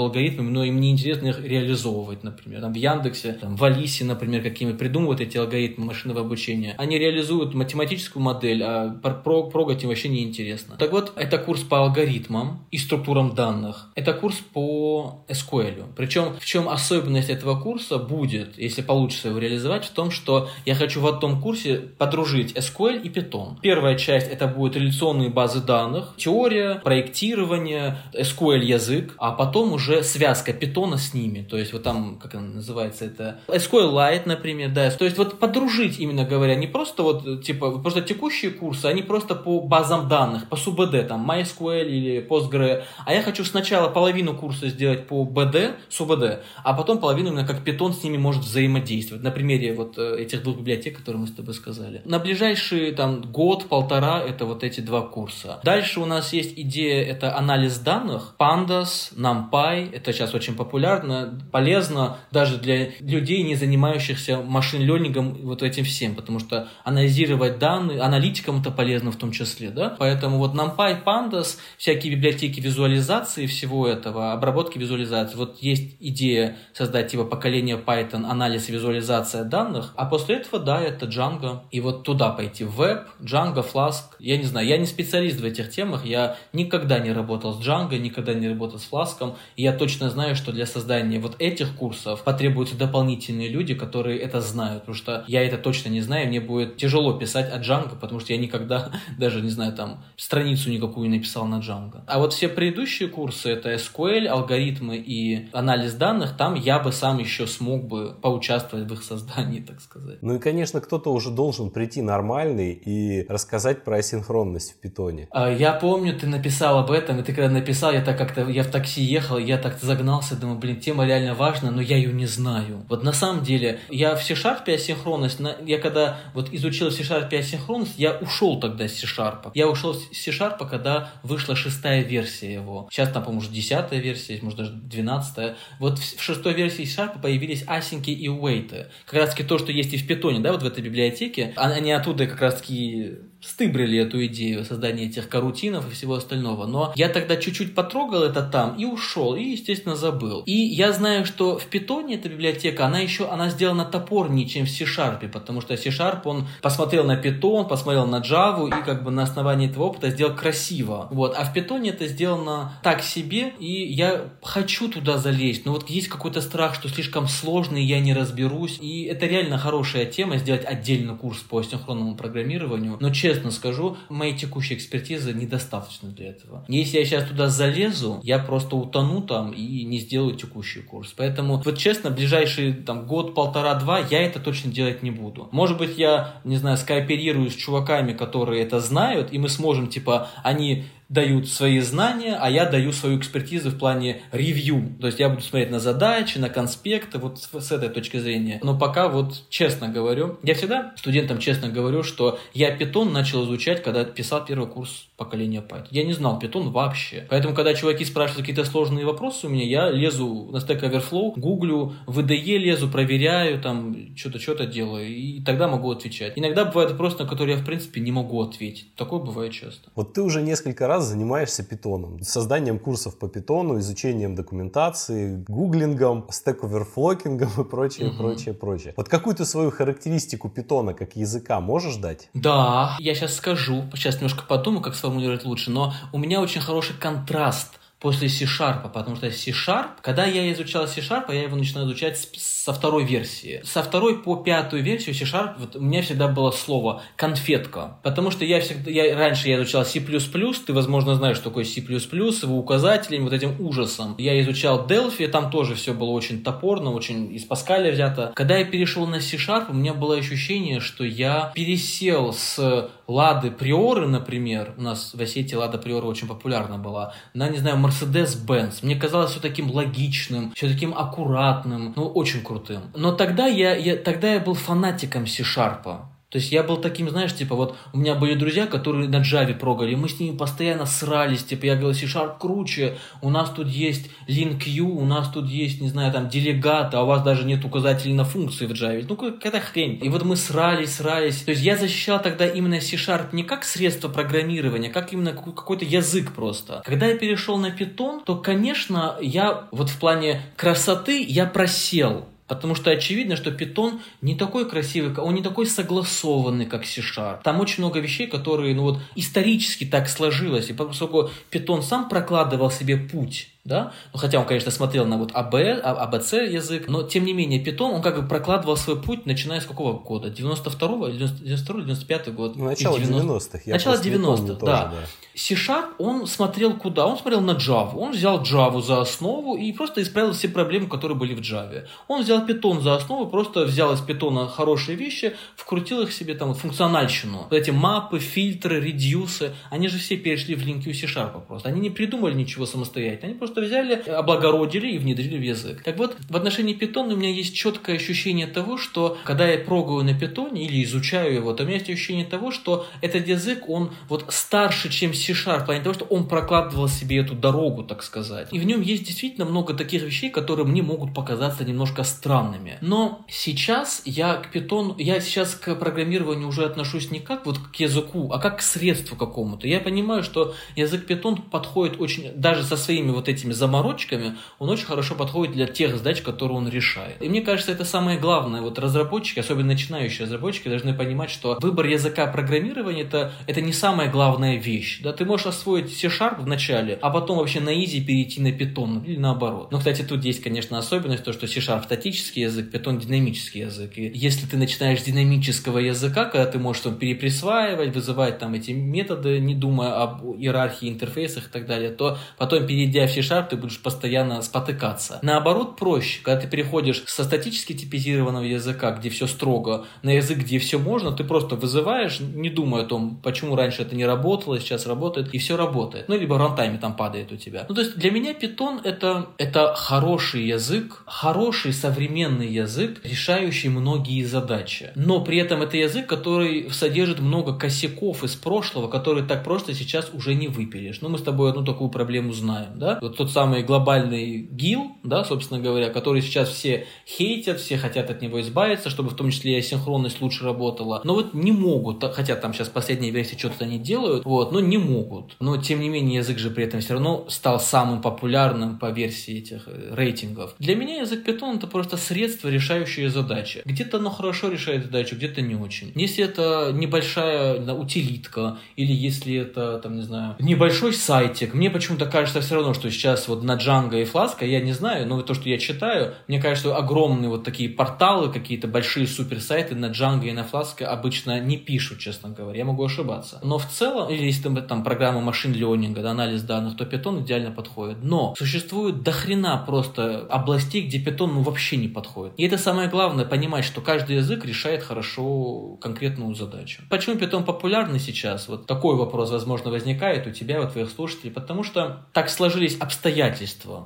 S2: алгоритмами, но им не интересно их реализовывать, например. Там в Яндексе, там, в Алисе, например, какими придумывают эти алгоритмы машинного обучения. Они реализуют математическую модель, а про прогать им вообще не интересно. Так вот, это курс по алгоритмам и структурам данных. Это курс по SQL. Причем в чем особенность этого курса будет, если получится его реализовать, реализовать в том, что я хочу в одном курсе подружить SQL и Python. Первая часть это будет реляционные базы данных, теория, проектирование, SQL язык, а потом уже связка Python с ними. То есть вот там, как она называется, это SQLite, например, да. То есть вот подружить, именно говоря, не просто вот типа просто текущие курсы, они просто по базам данных, по СУБД, там MySQL или Postgre. А я хочу сначала половину курса сделать по BD, СУБД, а потом половину именно как Python с ними может взаимодействовать. На примере примере вот э, этих двух библиотек, которые мы с тобой сказали. На ближайший там год-полтора это вот эти два курса. Дальше у нас есть идея, это анализ данных. Pandas, NumPy, это сейчас очень популярно, полезно даже для людей, не занимающихся машин-лернингом вот этим всем, потому что анализировать данные, аналитикам это полезно в том числе, да, поэтому вот NumPy, Pandas, всякие библиотеки визуализации всего этого, обработки визуализации, вот есть идея создать типа поколение Python, анализ визуализация данных, а после этого, да, это Django. И вот туда пойти, веб, Django, Flask. Я не знаю, я не специалист в этих темах, я никогда не работал с Django, никогда не работал с Flask, и я точно знаю, что для создания вот этих курсов потребуются дополнительные люди, которые это знают, потому что я это точно не знаю, мне будет тяжело писать о Django, потому что я никогда даже, не знаю, там, страницу никакую не написал на Django. А вот все предыдущие курсы, это SQL, алгоритмы и анализ данных, там я бы сам еще смог бы поучаствовать в их создании ожиданий, так сказать.
S1: Ну и, конечно, кто-то уже должен прийти нормальный и рассказать про асинхронность в питоне.
S2: А, я помню, ты написал об этом, и ты когда написал, я так как-то, я в такси ехал, я так загнался, думаю, блин, тема реально важна, но я ее не знаю. Вот на самом деле, я в C-Sharp асинхронность, я когда вот изучил C-Sharp асинхронность, я ушел тогда с C-Sharp. Я ушел с C-Sharp, когда вышла шестая версия его. Сейчас там, по-моему, уже десятая версия, может даже двенадцатая. Вот в шестой версии C-Sharp появились асинки и уэйты. Как раз таки то, что есть и в питоне, да, вот в этой библиотеке, а, они оттуда как раз таки стыбрили эту идею создания этих карутинов и всего остального. Но я тогда чуть-чуть потрогал это там и ушел, и, естественно, забыл. И я знаю, что в питоне эта библиотека, она еще, она сделана топорнее, чем в C-Sharp, потому что C-Sharp, он посмотрел на питон, посмотрел на Java и как бы на основании этого опыта сделал красиво. Вот. А в питоне это сделано так себе, и я хочу туда залезть, но вот есть какой-то страх, что слишком сложный, я не разберусь. И это реально хорошая тема, сделать отдельный курс по асинхронному программированию. Но, честно честно скажу, моей текущей экспертизы недостаточно для этого. Если я сейчас туда залезу, я просто утону там и не сделаю текущий курс. Поэтому, вот честно, ближайший там год, полтора, два я это точно делать не буду. Может быть, я, не знаю, скооперирую с чуваками, которые это знают, и мы сможем, типа, они дают свои знания, а я даю свою экспертизу в плане ревью. То есть я буду смотреть на задачи, на конспекты, вот с, этой точки зрения. Но пока вот честно говорю, я всегда студентам честно говорю, что я питон начал изучать, когда писал первый курс поколения Python. Я не знал питон вообще. Поэтому, когда чуваки спрашивают какие-то сложные вопросы у меня, я лезу на Stack Overflow, гуглю, в IDE лезу, проверяю, там, что-то, что-то делаю, и тогда могу отвечать. Иногда бывают вопросы, на которые я, в принципе, не могу ответить. Такое бывает часто.
S1: Вот ты уже несколько раз занимаешься питоном, созданием курсов по питону, изучением документации, гуглингом, Overflowing и прочее, угу. прочее, прочее. Вот какую-то свою характеристику питона как языка можешь дать?
S2: Да, я сейчас скажу, сейчас немножко подумаю, как сформулировать лучше, но у меня очень хороший контраст после C-Sharp, потому что C-Sharp, когда я изучал C-Sharp, я его начинаю изучать со второй версии. Со второй по пятую версию C-Sharp вот, у меня всегда было слово конфетка, потому что я всегда, я, раньше я изучал C++, ты, возможно, знаешь, что такое C++, его указателями, вот этим ужасом. Я изучал Delphi, там тоже все было очень топорно, очень из Паскаля взято. Когда я перешел на C-Sharp, у меня было ощущение, что я пересел с Лады Приоры, например, у нас в Осетии Лада Приора очень популярна была, на, не знаю, Mercedes-Benz. Мне казалось все таким логичным, все таким аккуратным, ну, очень крутым. Но тогда я, я, тогда я был фанатиком C-Sharp. То есть я был таким, знаешь, типа вот у меня были друзья, которые на Java прогали, мы с ними постоянно срались, типа я говорил, C-Sharp круче, у нас тут есть LinkQ, у нас тут есть, не знаю, там делегаты, а у вас даже нет указателей на функции в Java. Ну, какая-то хрень. И вот мы срались, срались. То есть я защищал тогда именно C-Sharp не как средство программирования, как именно какой-то язык просто. Когда я перешел на Python, то, конечно, я вот в плане красоты я просел. Потому что очевидно, что Python не такой красивый, он не такой согласованный, как C-Sharp. Там очень много вещей, которые ну вот, исторически так сложилось. И поскольку Python сам прокладывал себе путь да, ну, хотя он, конечно, смотрел на вот АБ, АБЦ язык, но, тем не менее, Python, он как бы прокладывал свой путь, начиная с какого года? 92-го, 92 95 год?
S1: Ну, начало 90-х.
S2: Начало 90-х, да. да. C-Sharp, он смотрел куда? Он смотрел на Java. Он взял Java за основу и просто исправил все проблемы, которые были в Java. Он взял Python за основу, просто взял из Python хорошие вещи, вкрутил их себе там вот, функциональщину. Вот эти мапы, фильтры, редюсы, они же все перешли в линки C-Sharp просто. Они не придумали ничего самостоятельно, они просто просто взяли, облагородили и внедрили в язык. Так вот, в отношении Python у меня есть четкое ощущение того, что когда я прогаю на питоне или изучаю его, то у меня есть ощущение того, что этот язык, он вот старше, чем C-Sharp, в плане того, что он прокладывал себе эту дорогу, так сказать. И в нем есть действительно много таких вещей, которые мне могут показаться немножко странными. Но сейчас я к Python, я сейчас к программированию уже отношусь не как вот к языку, а как к средству какому-то. Я понимаю, что язык Python подходит очень, даже со своими вот этими этими заморочками, он очень хорошо подходит для тех задач, которые он решает. И мне кажется, это самое главное. Вот разработчики, особенно начинающие разработчики, должны понимать, что выбор языка программирования это, это не самая главная вещь. Да, ты можешь освоить C-Sharp в начале, а потом вообще на easy перейти на Python или наоборот. Но, кстати, тут есть, конечно, особенность, то, что C-Sharp статический язык, Python динамический язык. И если ты начинаешь динамического языка, когда ты можешь там переприсваивать, вызывать там эти методы, не думая об иерархии, интерфейсах и так далее, то потом, перейдя в C-Sharp, C-Sharp ты будешь постоянно спотыкаться. Наоборот, проще. Когда ты переходишь со статически типизированного языка, где все строго, на язык, где все можно, ты просто вызываешь, не думая о том, почему раньше это не работало, сейчас работает, и все работает. Ну, либо в рантайме там падает у тебя. Ну, то есть для меня Python это, это хороший язык, хороший современный язык, решающий многие задачи. Но при этом это язык, который содержит много косяков из прошлого, которые так просто сейчас уже не выпилишь. Ну, мы с тобой одну такую проблему знаем, да? Вот тот самый глобальный ГИЛ, да, собственно говоря, который сейчас все хейтят, все хотят от него избавиться, чтобы в том числе и асинхронность лучше работала. Но вот не могут, хотя там сейчас последние версии что-то они делают, вот, но не могут. Но тем не менее язык же при этом все равно стал самым популярным по версии этих э, рейтингов. Для меня язык Python это просто средство, решающее задачи. Где-то оно хорошо решает задачу, где-то не очень. Если это небольшая да, утилитка, или если это, там, не знаю, небольшой сайтик, мне почему-то кажется все равно, что сейчас вот на Django и Flask, я не знаю, но то, что я читаю, мне кажется, огромные вот такие порталы, какие-то большие суперсайты на Django и на Flask обычно не пишут, честно говоря. Я могу ошибаться. Но в целом, или если там, там программа машин ленинга, да, анализ данных, то Python идеально подходит. Но существует дохрена просто областей, где Python ну, вообще не подходит. И это самое главное, понимать, что каждый язык решает хорошо конкретную задачу. Почему Python популярный сейчас? Вот такой вопрос, возможно, возникает у тебя, у твоих слушателей, потому что так сложились обстоятельства.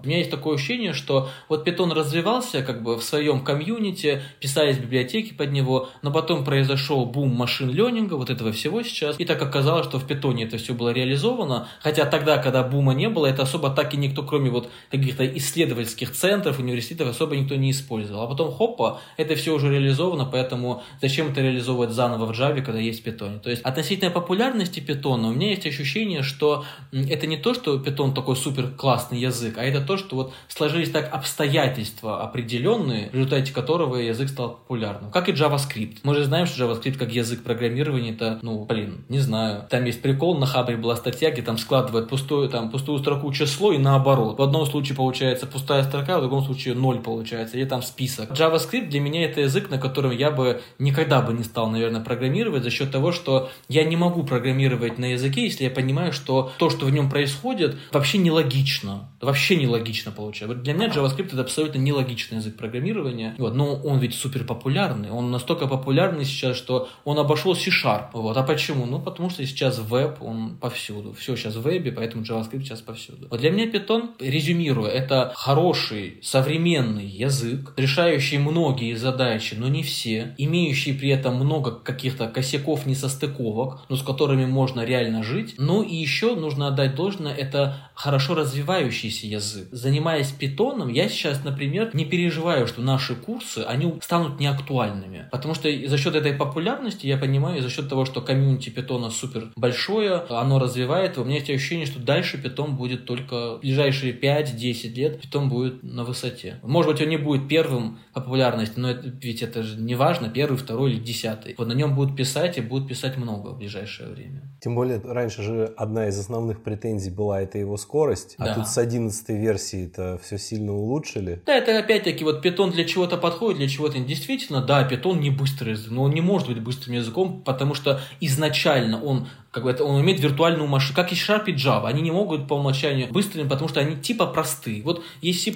S2: У меня есть такое ощущение, что вот Python развивался как бы в своем комьюнити, писались библиотеки под него, но потом произошел бум машин ленинга, вот этого всего сейчас, и так оказалось, что в Python это все было реализовано, хотя тогда, когда бума не было, это особо так и никто, кроме вот каких-то исследовательских центров, университетов, особо никто не использовал. А потом, хопа, это все уже реализовано, поэтому зачем это реализовывать заново в Java, когда есть Python? То есть относительно популярности Python у меня есть ощущение, что это не то, что Python такой супер классный язык, а это то, что вот сложились так обстоятельства определенные, в результате которого язык стал популярным. Как и JavaScript. Мы же знаем, что JavaScript как язык программирования, это, ну, блин, не знаю. Там есть прикол, на Хабре была статья, где там складывают пустую, там, пустую строку число и наоборот. В одном случае получается пустая строка, в другом случае ноль получается, или там список. JavaScript для меня это язык, на котором я бы никогда бы не стал, наверное, программировать за счет того, что я не могу программировать на языке, если я понимаю, что то, что в нем происходит, вообще нелогично. Вообще нелогично получается. Для меня JavaScript это абсолютно нелогичный язык программирования. Вот, но он ведь супер популярный. Он настолько популярный сейчас, что он обошел C-Sharp. Вот. А почему? Ну, потому что сейчас веб, он повсюду. Все сейчас в вебе, поэтому JavaScript сейчас повсюду. Вот для меня Python, резюмируя, это хороший современный язык, решающий многие задачи, но не все, имеющий при этом много каких-то косяков, несостыковок, но с которыми можно реально жить. Ну и еще нужно отдать должное, это хорошо развивающийся язык. Занимаясь питоном, я сейчас, например, не переживаю, что наши курсы, они станут неактуальными. Потому что за счет этой популярности, я понимаю, за счет того, что комьюнити питона супер большое, оно развивает, у меня есть ощущение, что дальше питон будет только в ближайшие 5-10 лет, питон будет на высоте. Может быть, он не будет первым по популярности, но это, ведь это же не важно, первый, второй или десятый. Вот на нем будут писать и будут писать много в ближайшее время.
S1: Тем более, раньше же одна из основных претензий была это его скорость, а
S2: Да.
S1: тут с 11 версии это все сильно улучшили.
S2: Да, это опять-таки вот питон для чего-то подходит, для чего-то. Действительно, да, питон не быстрый но он не может быть быстрым языком, потому что изначально он как бы это, он умеет виртуальную машину, как и Sharp и Java. Они не могут по умолчанию быстрыми, потому что они типа простые. Вот есть C++,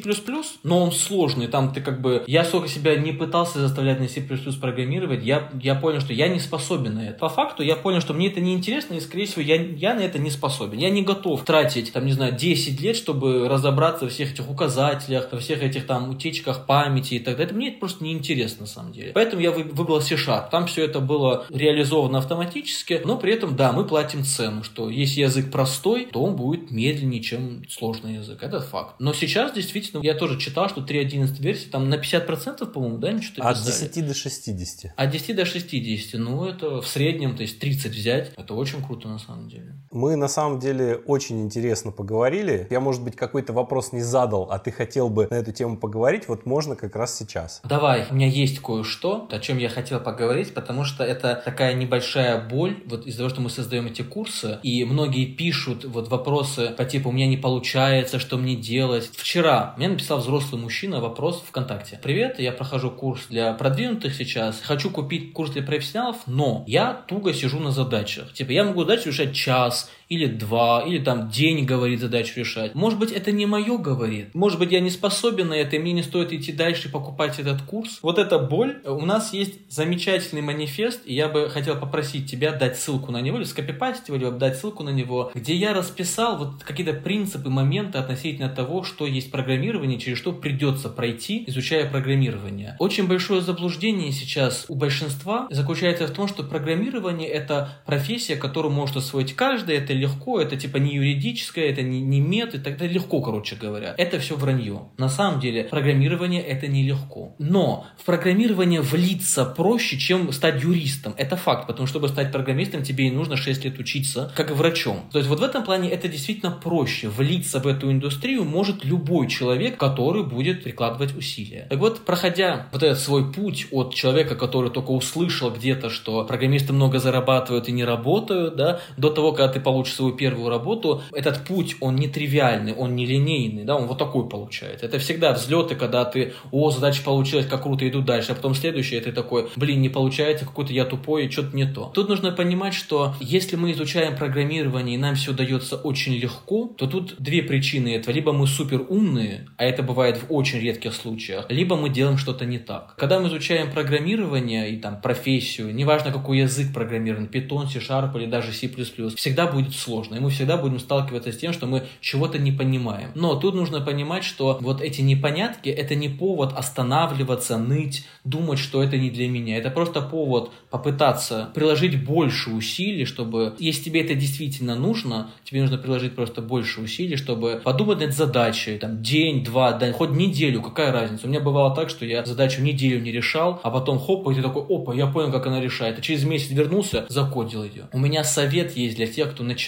S2: но он сложный. Там ты как бы... Я сколько себя не пытался заставлять на C++ программировать, я, я понял, что я не способен на это. По факту я понял, что мне это не интересно, и, скорее всего, я, я на это не способен. Я не готов тратить, там, не знаю, 10 лет, чтобы разобраться во всех этих указателях, во всех этих там утечках памяти и так далее. Это мне это просто неинтересно, на самом деле. Поэтому я вы- выбрал C-Sharp. Там все это было реализовано автоматически, но при этом, да, мы платим цену, что если язык простой, то он будет медленнее, чем сложный язык. Это факт. Но сейчас, действительно, я тоже читал, что 3.11 версии там на 50%, по-моему, да, они что-то
S1: От
S2: писали?
S1: 10 до 60.
S2: От 10 до 60, ну это в среднем, то есть 30 взять, это очень круто на самом деле.
S1: Мы на самом деле очень интересно поговорили. Я, может быть, какой-то вопрос не задал, а ты хотел бы на эту тему поговорить, вот можно как раз сейчас.
S2: Давай, у меня есть кое-что, о чем я хотел поговорить, потому что это такая небольшая боль, вот из-за того, что мы создаем эти курсы, и многие пишут вот вопросы по типу «у меня не получается, что мне делать?». Вчера мне написал взрослый мужчина вопрос ВКонтакте. «Привет, я прохожу курс для продвинутых сейчас, хочу купить курс для профессионалов, но я туго сижу на задачах. Типа я могу задачу решать час, или два, или там день говорит задачу решать. Может быть, это не мое говорит. Может быть, я не способен на это, и мне не стоит идти дальше покупать этот курс. Вот эта боль. У нас есть замечательный манифест, и я бы хотел попросить тебя дать ссылку на него, или скопипастить его, либо дать ссылку на него, где я расписал вот какие-то принципы, моменты относительно того, что есть программирование, через что придется пройти, изучая программирование. Очень большое заблуждение сейчас у большинства заключается в том, что программирование это профессия, которую может освоить каждый, это легко, это типа не юридическое, это не, не мед, и тогда легко, короче говоря. Это все вранье. На самом деле программирование это нелегко. Но в программирование влиться проще, чем стать юристом. Это факт, потому что чтобы стать программистом, тебе и нужно 6 лет учиться как врачом. То есть вот в этом плане это действительно проще. Влиться в эту индустрию может любой человек, который будет прикладывать усилия. Так вот, проходя вот этот свой путь от человека, который только услышал где-то, что программисты много зарабатывают и не работают, да, до того, когда ты получишь свою первую работу, этот путь, он не тривиальный, он не линейный, да, он вот такой получается. Это всегда взлеты, когда ты, о, задача получилась, как круто, иду дальше, а потом следующее, ты такой, блин, не получается, какой-то я тупой, что-то не то. Тут нужно понимать, что если мы изучаем программирование и нам все дается очень легко, то тут две причины этого. Либо мы супер умные, а это бывает в очень редких случаях, либо мы делаем что-то не так. Когда мы изучаем программирование и там профессию, неважно какой язык программирован, Python, C-Sharp или даже C++, всегда будет сложно, и мы всегда будем сталкиваться с тем, что мы чего-то не понимаем. Но тут нужно понимать, что вот эти непонятки, это не повод останавливаться, ныть, думать, что это не для меня. Это просто повод попытаться приложить больше усилий, чтобы, если тебе это действительно нужно, тебе нужно приложить просто больше усилий, чтобы подумать над задачей, там, день, два, да, хоть неделю, какая разница. У меня бывало так, что я задачу неделю не решал, а потом хоп, и ты такой, опа, я понял, как она решает. И через месяц вернулся, закодил ее. У меня совет есть для тех, кто начинает.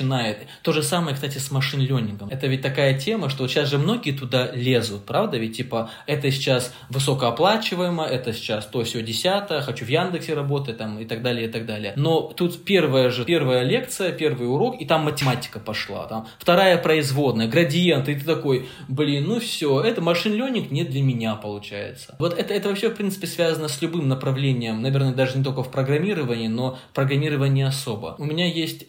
S2: То же самое, кстати, с машин-ленингом. Это ведь такая тема, что сейчас же многие туда лезут, правда? Ведь типа это сейчас высокооплачиваемо, это сейчас то все десятое, хочу в Яндексе работать там и так далее, и так далее. Но тут первая же, первая лекция, первый урок, и там математика пошла. Там вторая производная, градиент, и ты такой, блин, ну все, это машин ленинг не для меня получается. Вот это, это вообще, в принципе, связано с любым направлением, наверное, даже не только в программировании, но программирование особо. У меня есть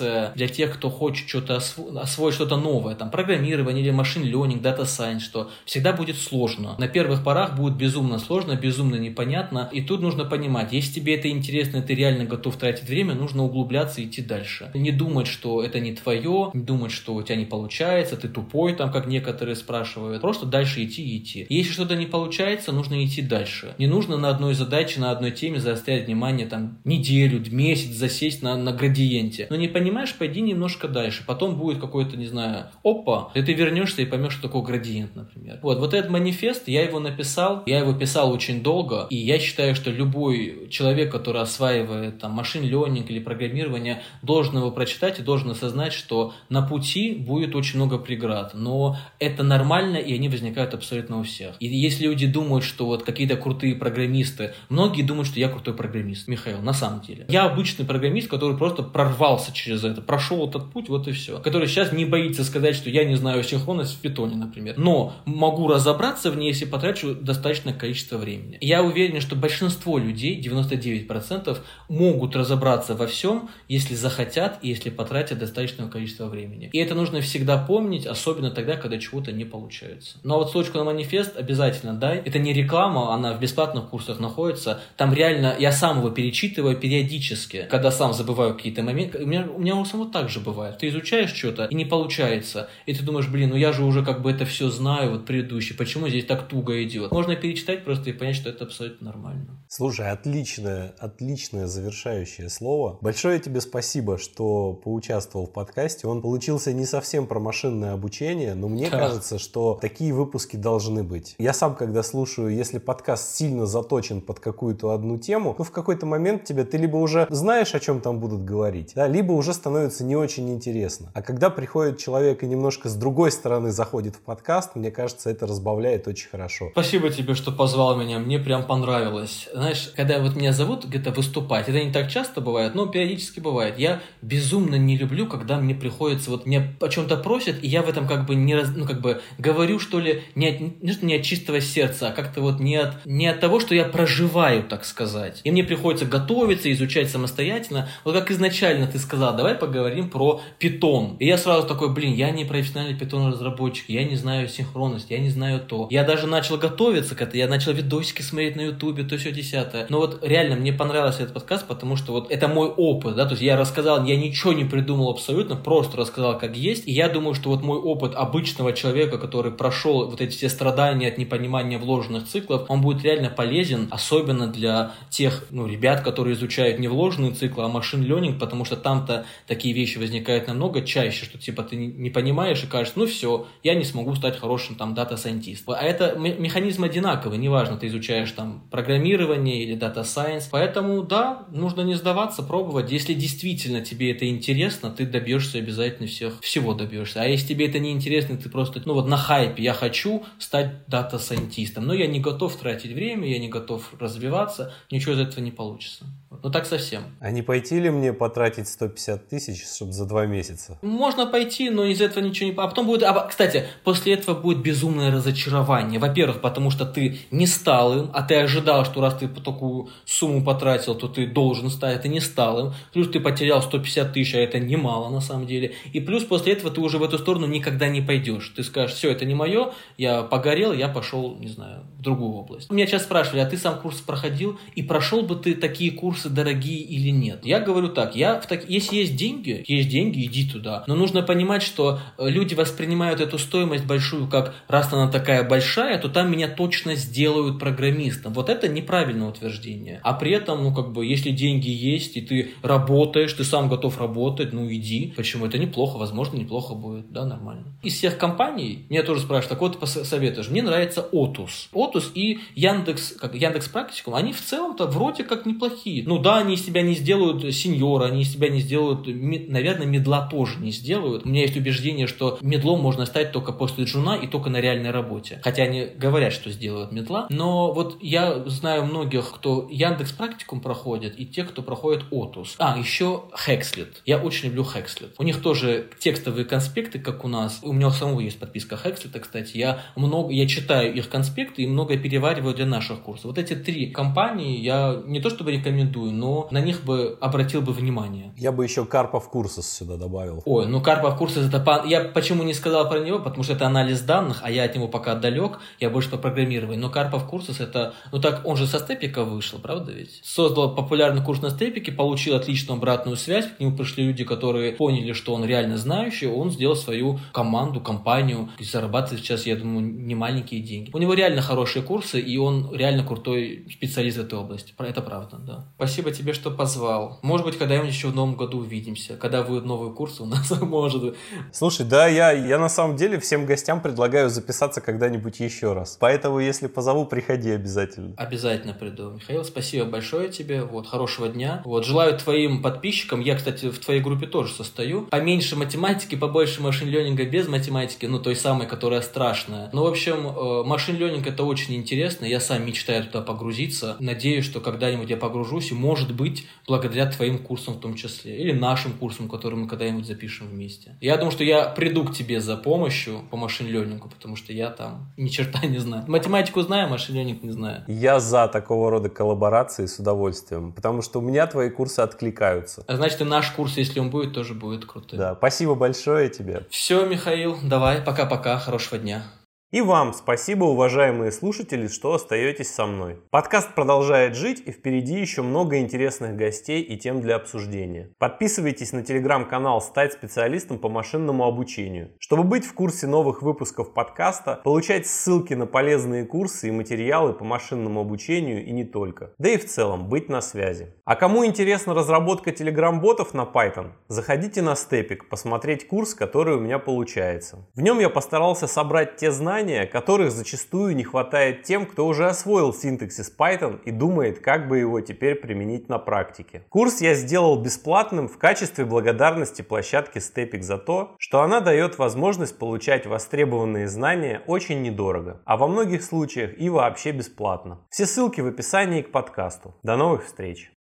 S2: рекомендация для тех, кто хочет что-то осво- освоить что-то новое, там, программирование или машин ленинг, дата сайенс, что всегда будет сложно. На первых порах будет безумно сложно, безумно непонятно, и тут нужно понимать, если тебе это интересно, ты реально готов тратить время, нужно углубляться и идти дальше. Не думать, что это не твое, не думать, что у тебя не получается, ты тупой, там, как некоторые спрашивают. Просто дальше идти и идти. Если что-то не получается, нужно идти дальше. Не нужно на одной задаче, на одной теме заострять внимание там неделю, месяц засесть на, на градиенте. Но не понимаешь, пойди немножко дальше. Потом будет какой-то, не знаю, опа, и ты вернешься и поймешь, что такое градиент, например. Вот, вот этот манифест, я его написал, я его писал очень долго, и я считаю, что любой человек, который осваивает там машин ленинг или программирование, должен его прочитать и должен осознать, что на пути будет очень много преград, но это нормально, и они возникают абсолютно у всех. И если люди думают, что вот какие-то крутые программисты, многие думают, что я крутой программист, Михаил, на самом деле. Я обычный программист, который просто прорвался через это, прошел этот путь, вот и все. Который сейчас не боится сказать, что я не знаю синхронность в питоне, например. Но могу разобраться в ней, если потрачу достаточное количество времени. Я уверен, что большинство людей, 99%, могут разобраться во всем, если захотят и если потратят достаточное количество времени. И это нужно всегда помнить, особенно тогда, когда чего-то не получается. Но вот ссылочку на манифест обязательно дай. Это не реклама, она в бесплатных курсах находится. Там реально я сам его перечитываю периодически, когда сам забываю какие-то моменты. У меня, у меня у самого так же бывает. Ты изучаешь что-то и не получается. И ты думаешь, блин, ну я же уже как бы это все знаю, вот предыдущий. Почему здесь так туго идет? Можно перечитать просто и понять, что это абсолютно нормально.
S1: Слушай, отличное, отличное завершающее слово. Большое тебе спасибо, что поучаствовал в подкасте. Он получился не совсем про машинное обучение, но мне да. кажется, что такие выпуски должны быть. Я сам, когда слушаю, если подкаст сильно заточен под какую-то одну тему, ну в какой-то момент тебе ты либо уже знаешь, о чем там будут говорить, да, либо уже становится не очень интересно. А когда приходит человек и немножко с другой стороны заходит в подкаст, мне кажется, это разбавляет очень хорошо.
S2: Спасибо тебе, что позвал меня. Мне прям понравилось. Знаешь, когда вот меня зовут где-то выступать, это не так часто бывает, но периодически бывает. Я безумно не люблю, когда мне приходится, вот мне о чем-то просят, и я в этом как бы не раз, ну как бы говорю, что ли, не от, не, не от чистого сердца, а как-то вот не от, не от того, что я проживаю, так сказать. И мне приходится готовиться, изучать самостоятельно. Вот как изначально ты сказал, давай давай поговорим про питон. И я сразу такой, блин, я не профессиональный питон разработчик, я не знаю синхронность, я не знаю то. Я даже начал готовиться к этому, я начал видосики смотреть на ютубе, то все десятое. Но вот реально мне понравился этот подкаст, потому что вот это мой опыт, да, то есть я рассказал, я ничего не придумал абсолютно, просто рассказал как есть. И я думаю, что вот мой опыт обычного человека, который прошел вот эти все страдания от непонимания вложенных циклов, он будет реально полезен, особенно для тех ну, ребят, которые изучают не вложенные циклы, а machine learning, потому что там-то такие вещи возникают намного чаще, что типа ты не понимаешь и скажешь, ну все, я не смогу стать хорошим там data scientist ом. А это механизм одинаковый, неважно, ты изучаешь там программирование или data science. Поэтому да, нужно не сдаваться, пробовать. Если действительно тебе это интересно, ты добьешься обязательно всех, всего добьешься. А если тебе это не интересно, ты просто, ну вот на хайпе, я хочу стать data scientist ом, но я не готов тратить время, я не готов развиваться, ничего из этого не получится. Ну так совсем.
S1: А не пойти ли мне потратить 150 тысяч, чтобы за два месяца?
S2: Можно пойти, но из этого ничего не... А потом будет... А, кстати, после этого будет безумное разочарование. Во-первых, потому что ты не стал им, а ты ожидал, что раз ты такую сумму потратил, то ты должен стать, ты не стал им. Плюс ты потерял 150 тысяч, а это немало на самом деле. И плюс после этого ты уже в эту сторону никогда не пойдешь. Ты скажешь, все, это не мое, я погорел, я пошел, не знаю, в другую область. Меня сейчас спрашивали, а ты сам курс проходил, и прошел бы ты такие курсы дорогие или нет? Я говорю так, я в так... если есть деньги, есть деньги, иди туда. Но нужно понимать, что э, люди воспринимают эту стоимость большую, как раз она такая большая, то там меня точно сделают программистом. Вот это неправильное утверждение. А при этом, ну как бы, если деньги есть, и ты работаешь, ты сам готов работать, ну иди. Почему? Это неплохо, возможно, неплохо будет, да, нормально. Из всех компаний, меня тоже спрашивают, так вот посоветуешь. Мне нравится Otus. Otus и Яндекс, как Яндекс Практикум, они в целом-то вроде как неплохие. Ну да, они из себя не сделают сеньора, они из себя не сделают, наверное, медла тоже не сделают. У меня есть убеждение, что медлом можно стать только после джуна и только на реальной работе. Хотя они говорят, что сделают медла. Но вот я знаю многих, кто Яндекс Практикум проходит, и те, кто проходит Otus. А, еще Hexlet. Я очень люблю Hexlet. У них тоже текстовые конспекты, как у нас. У меня самого есть подписка Hexlet, кстати. Я много, я читаю их конспекты и многое перевариваю для наших курсов. Вот эти три компании я не то чтобы рекомендую, но на них бы обратил бы внимание.
S1: Я бы еще Karpov Courses сюда добавил.
S2: Ой, ну Karpov Courses это... Я почему не сказал про него? Потому что это анализ данных, а я от него пока далек, я больше по программированию. Но Karpov Courses это... Ну так, он же со степика вышел, правда ведь? Создал популярный курс на степике, получил отличную обратную связь, к нему пришли люди, которые поняли, что он реально знающий, он сделал свою команду, компанию, и зарабатывает сейчас, я думаю, не маленькие деньги. У него реально хорошие курсы, и он реально крутой специалист в этой области. Это правда, да. Спасибо тебе, что позвал. Может быть, когда-нибудь еще в новом году увидимся. Когда будут новые курсы у нас, может.
S1: Слушай, да, я, я на самом деле всем гостям предлагаю записаться когда-нибудь еще раз. Поэтому, если позову, приходи обязательно.
S2: Обязательно приду. Михаил, спасибо большое тебе. Вот, хорошего дня. Вот, желаю твоим подписчикам, я, кстати, в твоей группе тоже состою, поменьше математики, побольше машин-ленинга без математики, ну, той самой, которая страшная. Ну, в общем, э, машин-ленинг это очень интересно. Я сам мечтаю туда погрузиться. Надеюсь, что когда-нибудь я погружусь, и, может быть, благодаря твоим курсам в том числе. Или нашим курсам, которые мы когда-нибудь запишем вместе. Я думаю, что я приду к тебе за помощью по машин-ленингу, потому что я там ни черта не знаю. Математику знаю, машин-ленинг не знаю.
S1: Я за такого рода коллаборации с удовольствием, потому что у меня твои курсы откликаются.
S2: А значит, и наш курс, если он будет, тоже будет крутой.
S1: Да, спасибо большое тебе.
S2: Все, Михаил, давай, пока-пока, хорошего дня.
S1: И вам спасибо, уважаемые слушатели, что остаетесь со мной. Подкаст продолжает жить и впереди еще много интересных гостей и тем для обсуждения. Подписывайтесь на телеграм-канал «Стать специалистом по машинному обучению», чтобы быть в курсе новых выпусков подкаста, получать ссылки на полезные курсы и материалы по машинному обучению и не только. Да и в целом быть на связи. А кому интересна разработка телеграм-ботов на Python, заходите на Stepik посмотреть курс, который у меня получается. В нем я постарался собрать те знания, знания, которых зачастую не хватает тем, кто уже освоил синтаксис Python и думает, как бы его теперь применить на практике. Курс я сделал бесплатным в качестве благодарности площадке Stepik за то, что она дает возможность получать востребованные знания очень недорого, а во многих случаях и вообще бесплатно. Все ссылки в описании к подкасту. До новых встреч!